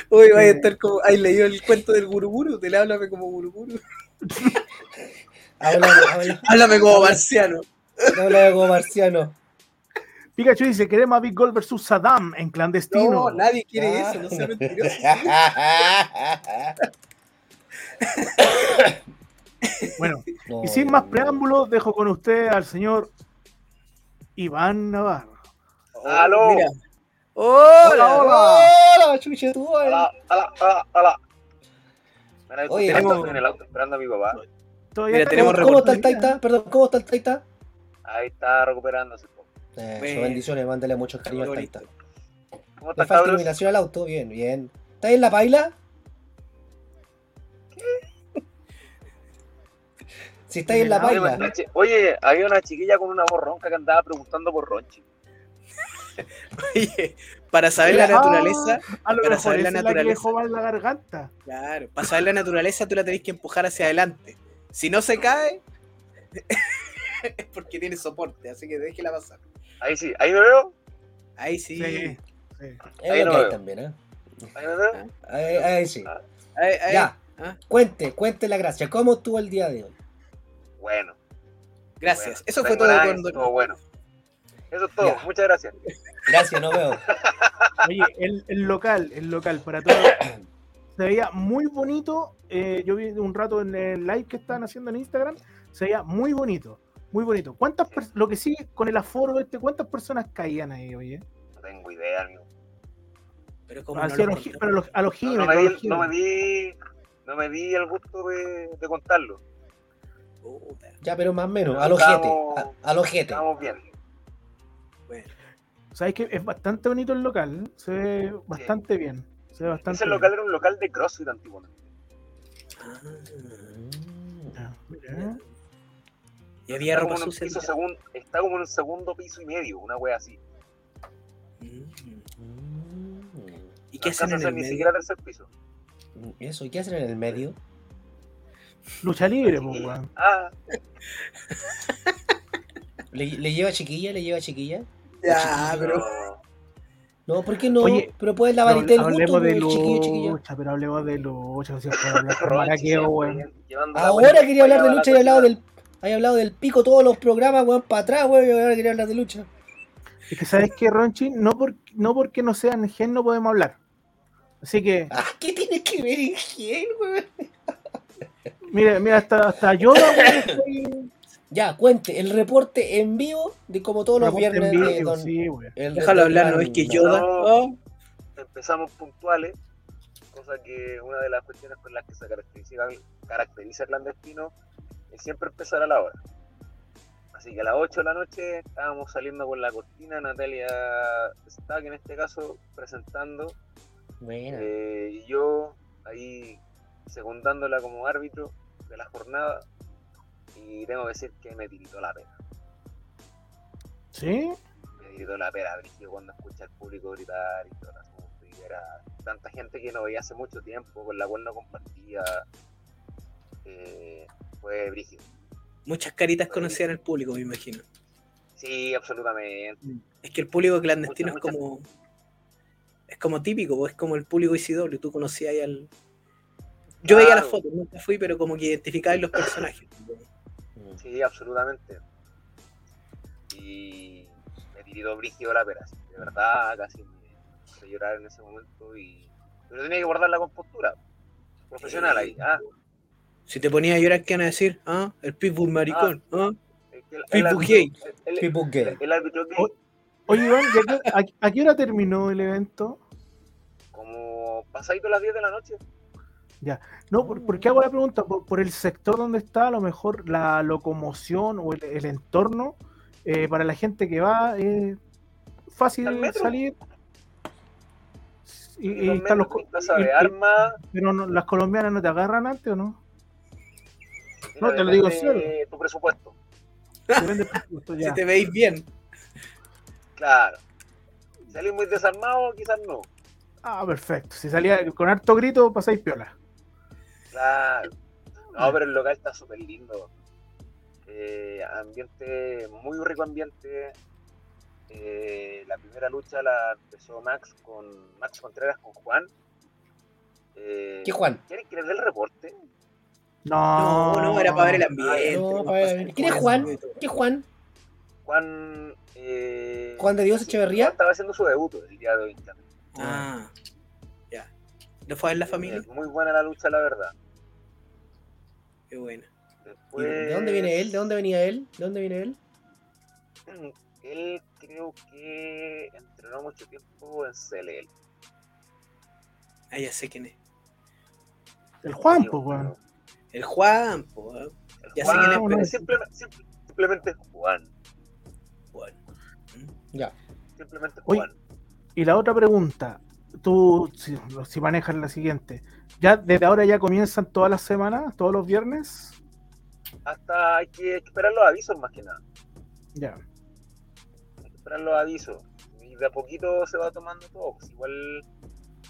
Uy, vaya a Eh. estar como. ¿Has leído el cuento del guruguru? Te le háblame como guruguru. Habla, habla, Háblame como marciano. No hablaba como marciano. Pikachu dice, queremos a Big Gold versus Saddam en clandestino. No, nadie quiere Ah. eso, no sea mentiroso. Bueno, No, y sin más preámbulos, dejo con usted al señor Iván Navarro. ¡Aló! Mira. Hola, Hola, chucha, tú, ¡Hola! ¡Hola! ¡Hola! ¡Hola! Mira, Oye, tenemos en el auto esperando a mi papá. Todavía Mira, está tenemos ¿Cómo está el. Taita? Perdón, ¿cómo está el Taita? Ahí está recuperándose. Eh, Bueno. bendiciones, mándale mucho cariño al. Taita. ¿Cómo Le estás, falta iluminación al auto, bien, bien. ¿Está ahí en la paila? Si está ahí en la paila. Oye, había una chiquilla con una voz ronca que andaba preguntando por Ronchi. Oye, para saber la Ah, naturaleza, para saber la naturaleza. la garganta. claro, para saber la naturaleza tú la tenés que empujar hacia adelante. Si no se cae, es porque tiene soporte, así que déjela pasar. Ahí sí, ahí me veo. Ahí sí. Sí, sí. Ahí no hay veo. también, ¿eh? Ahí me veo. Ah. Ahí, ahí sí. Ahí, ahí. Ya. Ah, Cuente, cuente la gracia. ¿Cómo estuvo el día de hoy? Bueno. gracias. bueno, Eso fue todo estuvo bueno. Eso es todo. Ya. Muchas gracias. Gracias, no veo. Oye, el, el local, el local, para todos. Se veía muy bonito. eh, yo vi un rato en el live que estaban haciendo en Instagram. Se veía muy bonito. Muy bonito. ¿Cuántas lo que sí, con el aforo este, ¿cuántas personas caían ahí, oye? No tengo idea, amigo. Pero como Así no a lo los, gi- contó. pero a los, a los No, no me a di, los el- no me gimes. di, no me di el gusto de, de contarlo. Puta, Ya, pero más o menos. A los jete. Estamos- A, a los jete. Estamos bien. bueno. ¿Sabes que Es bastante bonito el local. Se ve bastante bien. Se ve bastante Ese bien. local era un local de CrossFit antiguo. Ah, Ya, mira. y había Está ropa como en un sucia. segun- está como en un segundo piso y medio, una wea así. Mm. ¿Y No qué hacen en el ni medio? siquiera tercer piso. Eso, ¿y qué hacen en el medio? Lucha libre, pues, weón. Ah, ¿Le, le lleva chiquilla? ¿Le lleva chiquilla? Ya, pero. no. No, ¿por qué no? Oye, pero pueden lavar el juntos, hablemos de el chiquillo, chiquilla. lucha, pero hablemos de lucha. Si maraqueo, weón. Ahora quería hablar de lucha y hablado del. Hay hablado del pico todos los programas, weón, para atrás, weón, y ahora quería hablar de lucha. Es que, ¿sabes qué, Ronchi? No, por, no porque no sean gen no podemos hablar. Así que, Ah, ¿Qué tiene que ver Ingen, weón? Mira, mira, hasta, hasta yo, estoy- Ya, cuente, el reporte en vivo de como todos los viernes de vivo, Don. sí, weón. el de Déjalo hablar, ¿no es que Yoda? No. Oh, Empezamos puntuales, cosa que una de las cuestiones con las que se caracteriza, caracteriza clandestino es siempre empezar a la hora. Así que a las 8 de la noche estábamos saliendo con la cortina, Natalia Stack en este caso presentando Buena. Eh, y yo ahí secundándola como árbitro de la jornada y tengo que decir que me tiritó la pena. ¿Sí? Me tiritó la pena, Brigio, cuando escucha al público gritar y todo el asunto. Y era tanta gente que no veía hace mucho tiempo, con la cual no compartía. Eh, fue brígido. muchas caritas conocían al público, me imagino. Sí, absolutamente. Es que el público clandestino es como. Es como típico, pues, es como el público ICW. Tú conocías ahí al. Yo veía las fotos, nunca fui, pero como que identificabas los personajes. Mm. Sí, absolutamente. Y me tiritó brígido la así, De verdad, casi me hice llorar en ese momento. y Pero tenía que guardar la compostura. Profesional ahí. Ah, Si te ponías a llorar, ¿qué van a decir? ¿Ah? El pitbull maricón. ¿Ah? el, el, People árbitro- gay. el- el- People gay. el árbitro gay. Oye, Iván, ¿y a, qué, a- a qué hora terminó el evento? Como pasadito las 10 de la noche. No, ¿por, por qué hago la pregunta? Por, por el sector donde está, a lo mejor la locomoción o el, el entorno, eh, para la gente que va, es fácil ¿Al metro? salir. Y, están los, Plaza de armas. pero no- las colombianas no te agarran antes o no? no, te lo digo de Tu presupuesto. Depende del presupuesto, ya. Si te veis bien. Claro. Si salís muy desarmado, quizás no. Ah, perfecto. Si salía con harto grito, pasáis piola. Claro. No, pero el local está súper lindo. Eh, ambiente, muy rico ambiente. Eh, la primera lucha la empezó Max con Max Contreras con Juan. Eh, ¿Qué Juan? ¿Quieren que les dé el reporte? No, No, no, era para ver el ambiente. No, para ver- pasar ¿Quién es Juan? ¿Qué Juan? Juan. Eh, Juan de Dios sí, Echeverría. Estaba haciendo su debut el día de hoy. también. Ah. ¿No fue en la familia? Eh, Muy buena la lucha, la verdad. Qué bueno. ¿Y Después, ¿De dónde viene él? ¿De dónde venía él? ¿De dónde viene él? Él creo que entrenó mucho tiempo en CLL. Ah, ya sé quién es. El Juan, Sí, pues, weón. El Juan. El Ya sé Juan, quién es, pero simplemente, simple- simplemente Juan. Bueno. Ya. Simplemente Oye, Juan. Y la otra pregunta, tú, si, si manejas la siguiente, ¿ya desde ahora ya comienzan todas las semanas, todos los viernes? Hasta hay que esperar los avisos más que nada. Ya. Hay que esperar los avisos. Y de a poquito se va tomando todo. Pues igual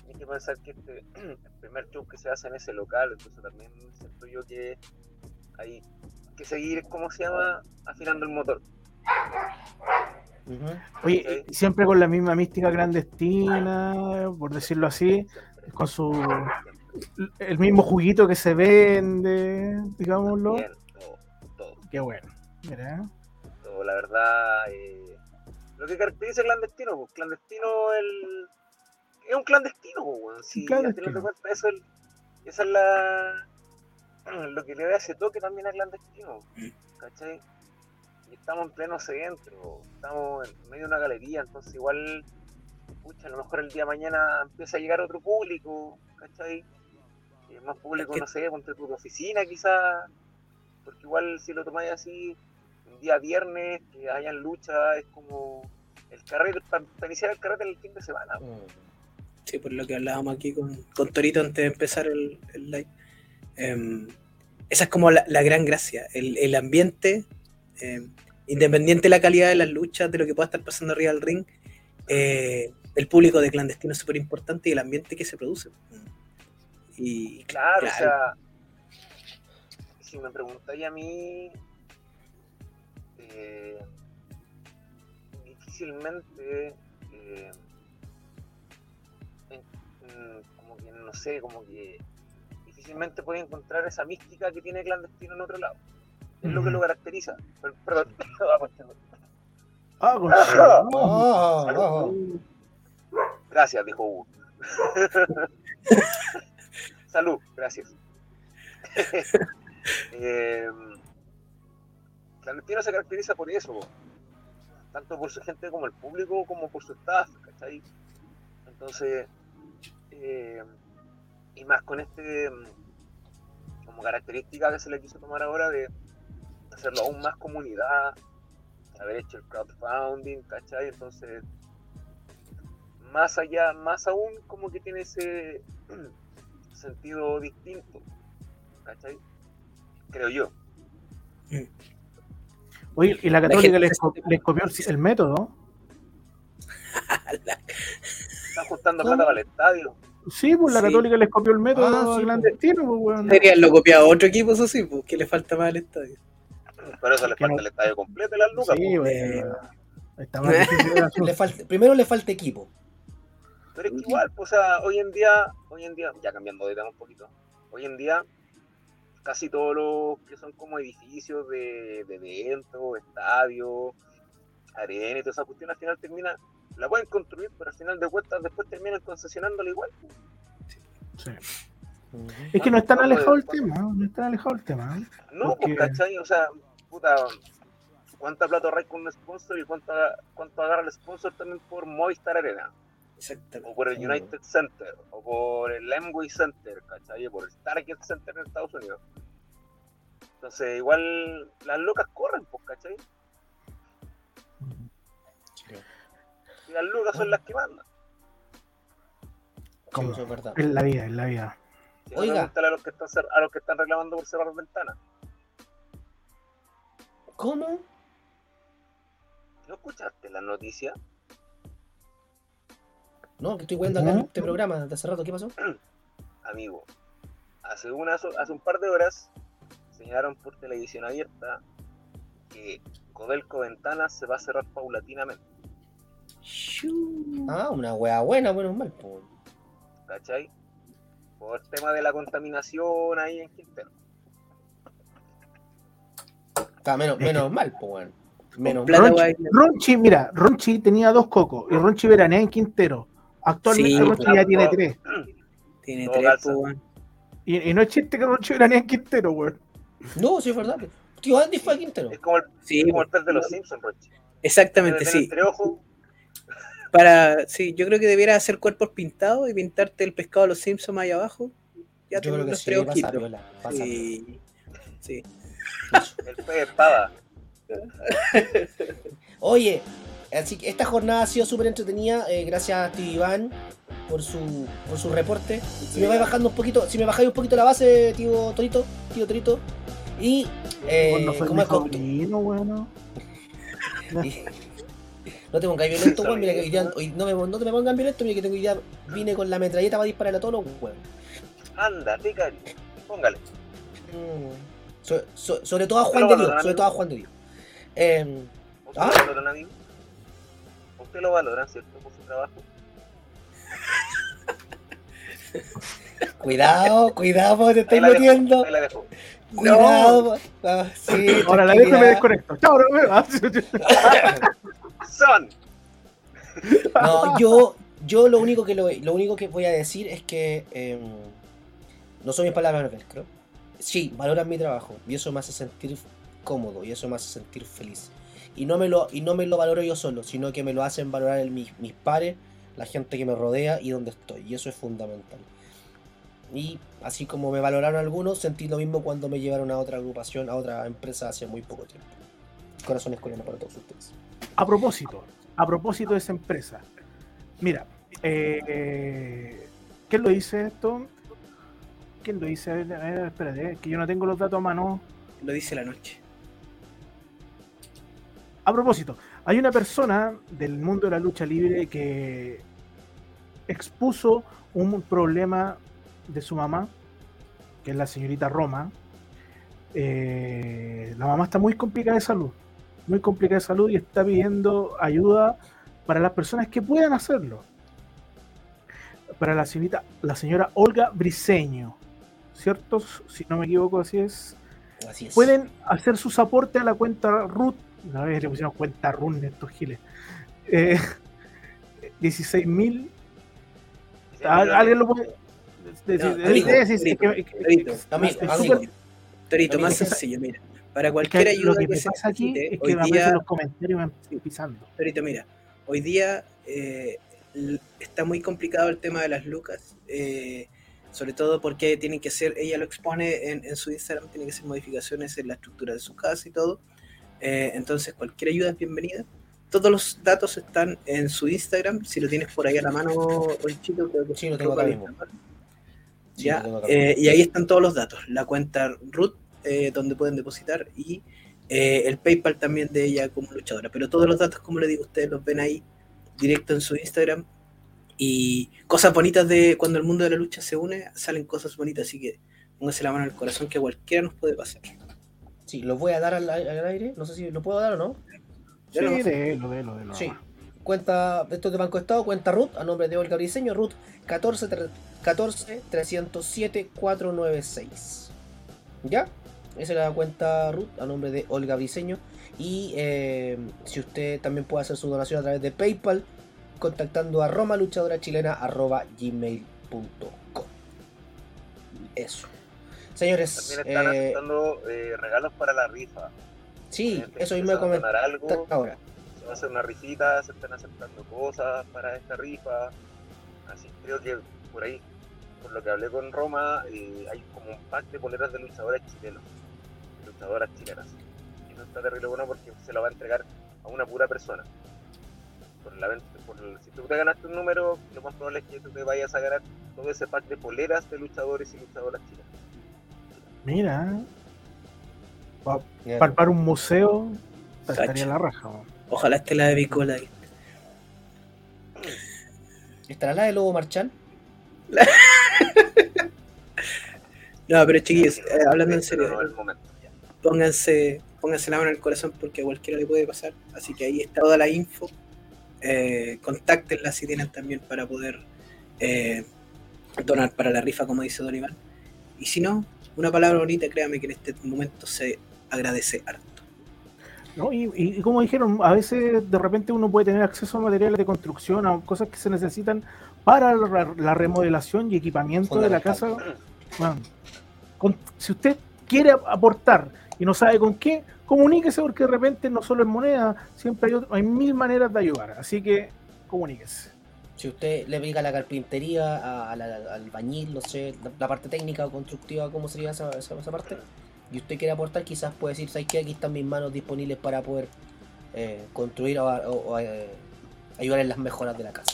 hay que pensar que este, el primer show que se hace en ese local, entonces también siento yo que hay que seguir, ¿cómo se llama? Afinando el motor. Oye, siempre con la misma mística clandestina, por decirlo así, con su el mismo juguito que se vende, digámoslo. Bien, todo, todo. Qué bueno. Todo, la verdad. eh, lo que caracteriza el clandestino, pues clandestino el, es un clandestino, pues. Si, clandestino. cuentas, eso es, esa es la lo que le da ese toque también al clandestino, ¿cachai? Estamos en pleno centro, estamos en medio de una galería, entonces igual, pucha, a lo mejor el día de mañana empieza a llegar otro público, ¿cachai? Eh, más público, Es que- no sé, ponte tu oficina quizás, porque igual si lo tomáis así, un día viernes, que hayan lucha, es como el carrete, para iniciar el carrete el fin de semana. Mm. Sí, por lo que hablábamos aquí con, con Torito antes de empezar el, el live. Em, esa es como la, la gran gracia. El, el ambiente, em, independiente de la calidad de las luchas, de lo que pueda estar pasando arriba del ring, eh, el público de clandestino es súper importante y el ambiente que se produce. Y Claro, o sea, si me preguntáis a mí, eh, difícilmente, eh, en- mm, como que no sé, como que difícilmente puede encontrar esa mística que tiene clandestino en otro lado. Es lo que lo caracteriza. Per- Perdón, Ah, pues, tengo- Ah, con- Ah, ah, Gracias, dijo Hugo. Salud, gracias. eh, Clandestino se caracteriza por eso, tanto por su gente como el público, como por su staff, ¿cachai? Entonces, eh, y más con este, mm, como característica que se le quiso tomar ahora de hacerlo aún más comunidad, haber hecho el crowdfunding, ¿cachai? Entonces, más allá, más aún como que tiene ese sentido distinto, ¿cachai? Creo yo. Oye, y la La católica gente les, se- co- les copió el, el método. Están juntando plata para el estadio. Sí, pues la Sí. católica les copió el método Ah, sí, clandestino, pues, weón. Deberían lo copiado a otro equipo, eso sí, pues, que le falta más al estadio. Pero eso le falta no- el estadio completo las lucas. Sí. Le falta, primero le falta equipo. Pero es que igual, pues, o sea, hoy en día, hoy en día, ya cambiando de tema un poquito, hoy en día casi todos los que son como edificios de, de eventos, estadios, arenas y toda esa cuestión al final termina, la pueden construir, pero al final de cuentas después terminan concesionándola igual. Sí. Es que no es tan alejado el tema, no es tan alejado el tema. ¿eh? No, Porque- pues, ¿cachai? O sea, puta, ¿cuánta plata ahorráis con un sponsor y cuánto, cuánto agarra el sponsor también por Movistar Arena? O por el. United Center, o por el Amway Center, ¿cachai? O por el Target Center en Estados Unidos. Entonces, igual las locas corren, pues, ¿cachai? Y las lucas son las que mandan. Sí, eso es verdad. Es la vida, es la vida. Si Oiga. no, pregúntale a los que están cer- a los que están reclamando por cerrar ventanas. ¿Cómo? ¿No escuchaste la noticia? No, que estoy viendo acá ¿No? en este programa de hace rato. ¿Qué pasó? Amigo, hace, unas, hace un par de horas señalaron por televisión abierta que Codelco Ventanas se va a cerrar paulatinamente, Ah, una wea buena, bueno, mal. po. ¿cachai? Por el tema de la contaminación ahí en Quintero. Está menos, mal, pues, weón. Menos plata, Ronchi, guay. Ronchi, mira, Ronchi tenía dos cocos y Ronchi veranea en Quintero. Actualmente Sí, Ronchi ya tiene tres. Tiene No tres, pues. Y, y no es chiste que Ronchi veranea en Quintero, weón. No, sí es verdad. Tío Andy fue a Quintero. Es como el, Sí, como pues, el pez de los Simpsons, Rochi. exactamente, sí. Para, sí, yo creo que debiera hacer cuerpos pintados y pintarte el pescado de los Simpsons ahí abajo. Ya Yo tengo creo que los sí, tres pasa piola. Pasa Sí, sí. el pez de espada. Oye, así que esta jornada ha sido súper entretenida. eh, gracias a Steve Iván por su, por su reporte. Si me vais bajando un poquito, si me bajáis un poquito la base, tío Torito, tío Torito. Y eh, Cuando fue como es weón. y- No te pongáis violento, weón. Mira que hoy día, hoy no, me, no te me pongan violento, mira que tengo día, vine con la metralleta para dispararle a todos los weón. Ándate, cari. Póngale. Mm. So- so- sobre todo a Juan de Dios, sobre todo a Juan de Dios. Em, ¿Usted ¿Ah? lo valoran, amigo? ¿Usted lo valoran, cierto, por su trabajo? cuidado, cuidado, porque te Ahí estáis la metiendo. ahí la dejo. Cuidado, ah, sí, Ahora la dejo y me desconecto. Chao, no me vas. Son. No, yo, yo lo único que lo, lo único que voy a decir es que em, no son mis palabras velcro. Sí, valoran mi trabajo y eso me hace sentir cómodo y eso me hace sentir feliz. Y no me lo, y no me lo valoro yo solo, sino que me lo hacen valorar mis, mis pares, la gente que me rodea y donde estoy. Y eso es fundamental. Y así como me valoraron algunos, sentí lo mismo cuando me llevaron a otra agrupación, a otra empresa hace muy poco tiempo. Corazones coreanos para todos ustedes. A propósito, a propósito de esa empresa. Mira, eh, ¿quién lo dice esto? ¿Quién lo dice? A ver, a ver, espérate, que yo no tengo los datos a mano. Lo dice la noche. A propósito, hay una persona del mundo de la lucha libre que expuso un problema de su mamá, que es la señorita Roma. Eh, la mamá está muy complicada de salud, muy complicada de salud y está pidiendo ayuda para las personas que puedan hacerlo. Para la señorita, la señora Olga Briseño, ¿cierto? Si no me equivoco, así es Así es. pueden hacer sus aportes a la cuenta RUT. Una vez le pusieron cuenta RUT estos giles. Eh, 16 mil. ¿Alguien lo puede.? Torito, más sencillo, mira. Para cualquier ayuda lo que que pasa aquí es que día, los comentarios van pisando. Torito, mira, hoy día eh, está muy complicado el tema de las lucas, eh, sobre todo porque tienen que hacer, ella lo expone en, en su Instagram, tiene que hacer modificaciones en la estructura de su casa y todo. Eh, entonces, cualquier ayuda es bienvenida. Todos los datos están en su Instagram. Si lo tienes por ahí a la mano, creo que Sí, lo tengo acá mismo. Sí, ¿ya? lo tengo acá Eh, y ahí están todos los datos. La cuenta root, eh, donde pueden depositar, y el PayPal también de ella como luchadora. Pero todos los datos, como le digo, ustedes los ven ahí, directo en su Instagram. Y cosas bonitas de cuando el mundo de la lucha se une, salen cosas bonitas. Así que póngase la mano al corazón que cualquiera nos puede pasar. Sí, lo voy a dar al, al aire. No sé si lo puedo dar o no. Sí, Ya no. de lo de lo de lo. Sí. Cuenta, esto es de Banco Estado, cuenta RUT a nombre de Olga Briseño, RUT 14, 14 307 496. ¿Ya? Esa es la cuenta RUT a nombre de Olga Briseño. Y eh, si usted también puede hacer su donación a través de PayPal, contactando a Roma Luchadora Chilena arroba gmail.com. Eso. Señores, También están eh, aceptando eh, regalos para la rifa. sí, eso mismo algo, ahora. se va a hacer una rifita, se están aceptando cosas para esta rifa. Así creo que por ahí, por lo que hablé con Roma, eh, hay como un pack de poleras de luchadores chilenos, de luchadoras chilenas. Y eso está terrible bueno porque se lo va a entregar a una pura persona. Por la venta, por el- si tú te ganaste un número, lo más probable es que tú te vayas a ganar todo ese pack de poleras de luchadores y luchadoras chilenas. Mira, Ya. palpar un museo estaría la raja. Ojalá esté la de Bicola ahí. ¿Estará la de Lobo Marchal? No, pero chiquillos, eh, hablando en serio, pónganse, pónganse la mano en el corazón porque a cualquiera le puede pasar. Así que ahí está toda la info. Eh, contáctenla si tienen también para poder eh, donar para la rifa, como dice Don Iván. Y si no, una palabra bonita, créame que en este momento se agradece harto. ¿no? Y, y- y como dijeron, a veces de repente uno puede tener acceso a materiales de construcción, a cosas que se necesitan para la, la remodelación y equipamiento de la casa. Bueno, con- si usted quiere aportar y no sabe con qué, comuníquese porque de repente no solo es moneda, siempre hay, otro- hay mil maneras de ayudar. Así que comuníquese. Si usted le pica a la carpintería, a- a la- al albañil, no sé, la, la parte técnica o constructiva, ¿cómo sería esa, esa, esa parte? Y usted quiere aportar, quizás puede decir, ¿sabes qué? Aquí están mis manos disponibles para poder eh, construir o, o- o, eh, ayudar en las mejoras de la casa.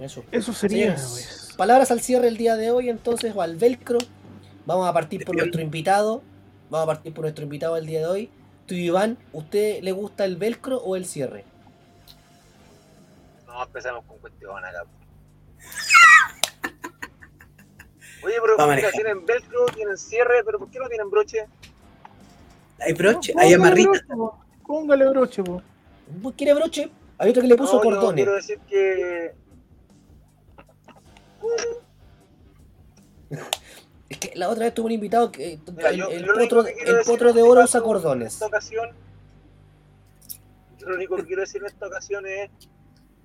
Eso. Eso sería. Señores, pues. palabras al cierre el día de hoy, entonces, o al velcro. Vamos a partir por nuestro invitado. Vamos a partir por nuestro invitado el día de hoy. Tú, Iván, ¿usted le gusta el velcro o el cierre? No, empezamos con cuestión acá. Oye, pero mira, tienen velcro, tienen cierre, pero ¿por qué no tienen broche? Hay broche, No, hay amarrita. Póngale broche, po. ¿Quiere broche? Hay otro que le puso No, yo cordones. quiero decir que Es que la otra vez tuve un invitado que eh, Mira, el, yo- el potro, que el potro de oro usa cordones. En esta ocasión, yo lo único que quiero decir en esta ocasión es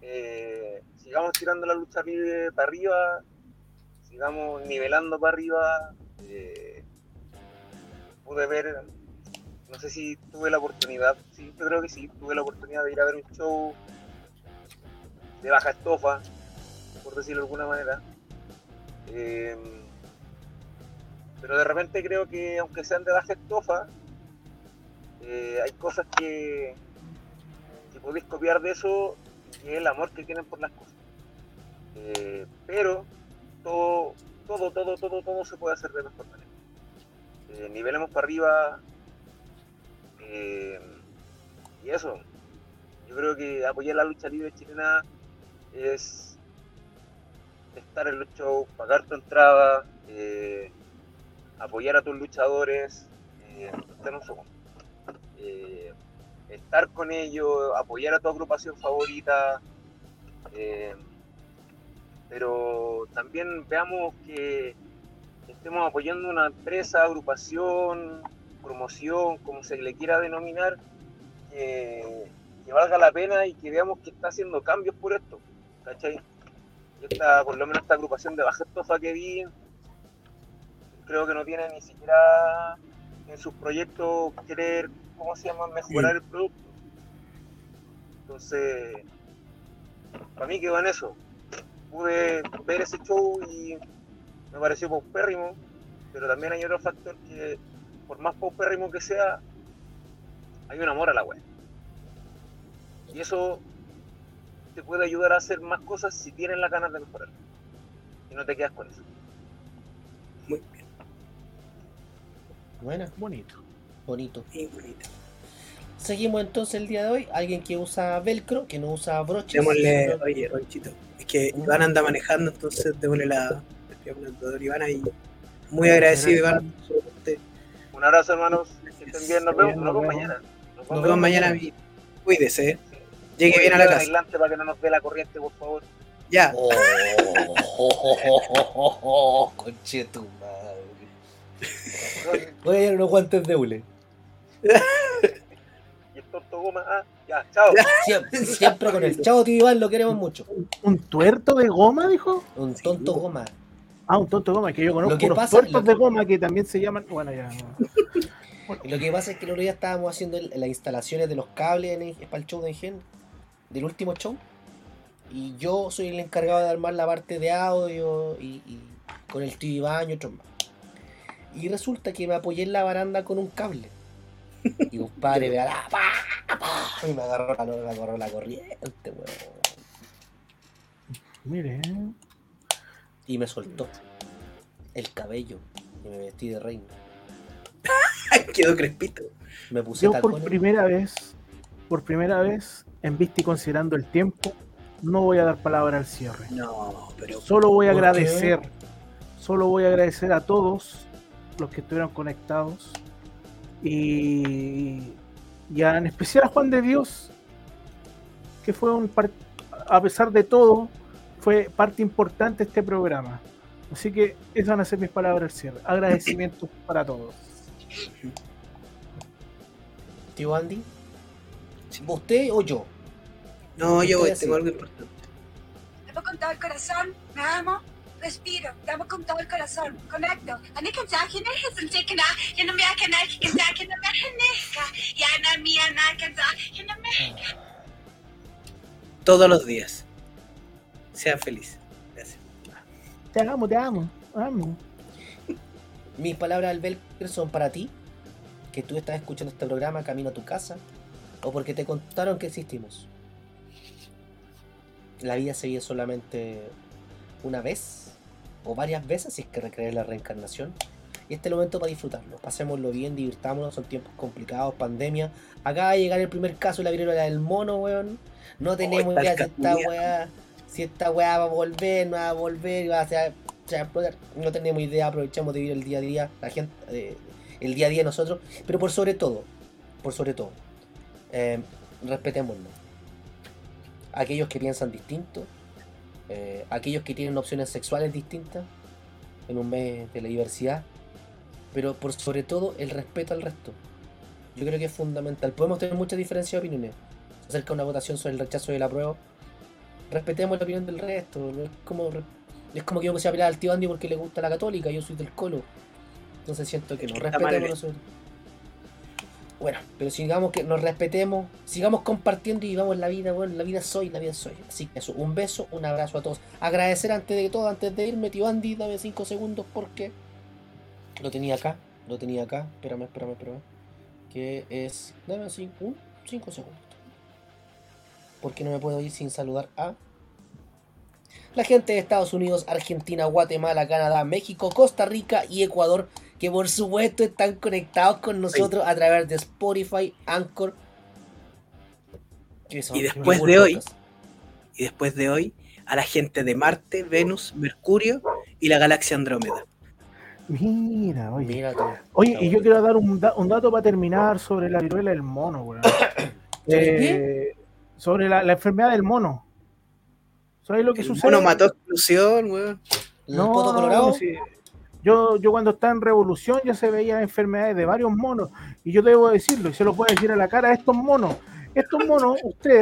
eh, sigamos tirando la lucha libre para arriba, sigamos nivelando para arriba. eh, pude ver, no sé si tuve la oportunidad, sí, yo creo que sí, tuve la oportunidad de ir a ver un show de baja estofa, por decirlo de alguna manera. Eh, pero de repente creo que aunque sean de baja estofa, eh, hay cosas que, que podéis copiar de eso y el amor que tienen por las cosas. Eh, pero todo, todo, todo, todo, todo se puede hacer de mejor manera. Eh, nivelemos para arriba eh, y eso. Yo creo que apoyar la lucha libre chilena es estar en los shows, pagar tu entrada, apoyar a tus luchadores, eh, un. Eh, estar con ellos, apoyar a tu agrupación favorita, eh, pero también veamos que estemos apoyando una empresa, agrupación, promoción, como se le quiera denominar, que, valga la pena y que veamos que está haciendo cambios por esto, ¿cachai? Esta, por lo menos esta agrupación de baja estofa que vi, creo que no tiene ni siquiera en sus proyectos querer, ¿cómo se llama?, mejorar el producto. Entonces, para mí quedó en eso. Pude ver ese show y me pareció paupérrimo, pero también hay otro factor que, por más paupérrimo que sea, hay un amor a la web. Y eso te puede ayudar a hacer más cosas si tienes las ganas de mejorar. Y no te quedas con eso. Bueno, Bonito. bonito. muy bonito. Seguimos entonces el día de hoy. Alguien que usa velcro, que no usa broches. Démosle, oye, Ronchito, es que Iván anda manejando, entonces démosle la estoy hablando de Iván ahí. Muy agradecido, Iván. por su aporte. Un abrazo, hermanos. Que estén bien. Nos vemos, Bien, nos nos vemos vemos. mañana. Nos Nos vemos mañana. mi- Cuídese, ¿eh? Llegue bien a la casa. para que no nos dé la corriente, por favor. Ya. Oh. Voy a llevar unos guantes de hule. Y el tonto goma. Ah, ya, chao. Siempre, siempre con el chavo tío Iván lo queremos mucho. ¿Un tuerto de goma, dijo? Un tonto goma. Ah, un tonto goma, que yo conozco Lo que unos pasa- tuertos lo- de goma que también se llaman. Bueno, ya. Lo que pasa es que el otro día estábamos haciendo el- las instalaciones de los cables en el- para el show de Engen, del último show. Y yo soy el encargado de armar la parte de audio y, y con el tío Iván y otros más. Y resulta que me apoyé en la baranda con un cable. Y compadre, me agarró, pa, pa, y me agarró la, me agarró la corriente, weón. Mire. Y me soltó el cabello. Y me vestí de reina. Quedó crespito. Me puse yo por primera vez, por primera vez, en vista y considerando el tiempo, no voy a dar palabra al cierre. No, pero Solo voy a agradecer, solo voy a agradecer a todos los que estuvieron conectados y, y a- en especial a Juan de Dios, que fue un par- a pesar de todo, fue parte importante de este programa. Así que esas van a ser mis palabras al cierre. Agradecimientos para todos. tío Andy. ¿Usted o yo? No, yo voy, tengo algo importante. Te amo con todo el corazón, me amo, respiro, te amo con todo el corazón, conecto. Ani eh, sa tika na, yan ang miya ka na, na mahanika, yan ang miya na kan sa akin na mahanika. Todos los días. Sean felices. Gracias. Te amo, te amo. amo. Mis palabras, Albelker, son para ti, que tú estás escuchando este programa camino a tu casa, o porque te contaron que existimos. La vida se vive solamente una vez, o varias veces, si es que recrees la reencarnación. Y este es el momento para disfrutarlo. Pasémoslo bien, divirtámonos, son tiempos complicados, pandemia. Acaba de llegar el primer caso de la viruela del mono, weón. No tenemos idea si esta weá, si esta weá va a volver, no va a volver, va a ser se va a explotar. No tenemos idea, aprovechamos de vivir el día a día, la gente, eh, el día a día nosotros, pero por sobre todo, por sobre todo, eh, respetémonos. Aquellos que piensan distinto, eh, aquellos que tienen opciones sexuales distintas, en un mes de la diversidad, pero por sobre todo el respeto al resto. Yo creo que es fundamental. Podemos tener muchas diferencias de opiniones. Acerca una votación sobre el rechazo de la prueba. Respetemos la opinión del resto. Es como, es como que yo me voy a pelear al tío Andy porque le gusta la católica. Yo soy del colo. Entonces siento que no. Respetemos nosotros. Bueno, pero sigamos que nos respetemos, sigamos compartiendo y vivamos la vida, bueno, la vida soy, la vida soy. Así que eso, un beso, un abrazo a todos. Agradecer antes de todo, antes de irme, tío Andy, dame 5 segundos porque lo tenía acá, lo tenía acá, espérame, espérame, espérame. Que es, dame 5 segundos. Porque no me puedo ir sin saludar a la gente de Estados Unidos, Argentina, Guatemala, Canadá, México, Costa Rica y Ecuador, que por supuesto están conectados con nosotros a través de Spotify, Anchor. Y después Google de hoy. Y después de hoy, a la gente de Marte, Venus, Mercurio y la galaxia Andrómeda. Mira, oye. Mira. Oye, y yo quiero dar un, da- un dato para terminar sobre la viruela del mono, weón. ¿Sobre Eh, sobre la, la enfermedad del mono. ¿Sabes lo que El sucede? mono mató exclusión, weón. ¿El No, colorado? sí. Yo, yo cuando estaba en Revolución ya se veían enfermedades de varios monos. Y yo debo decirlo, y se lo puedo decir a la cara estos monos. Estos monos, ustedes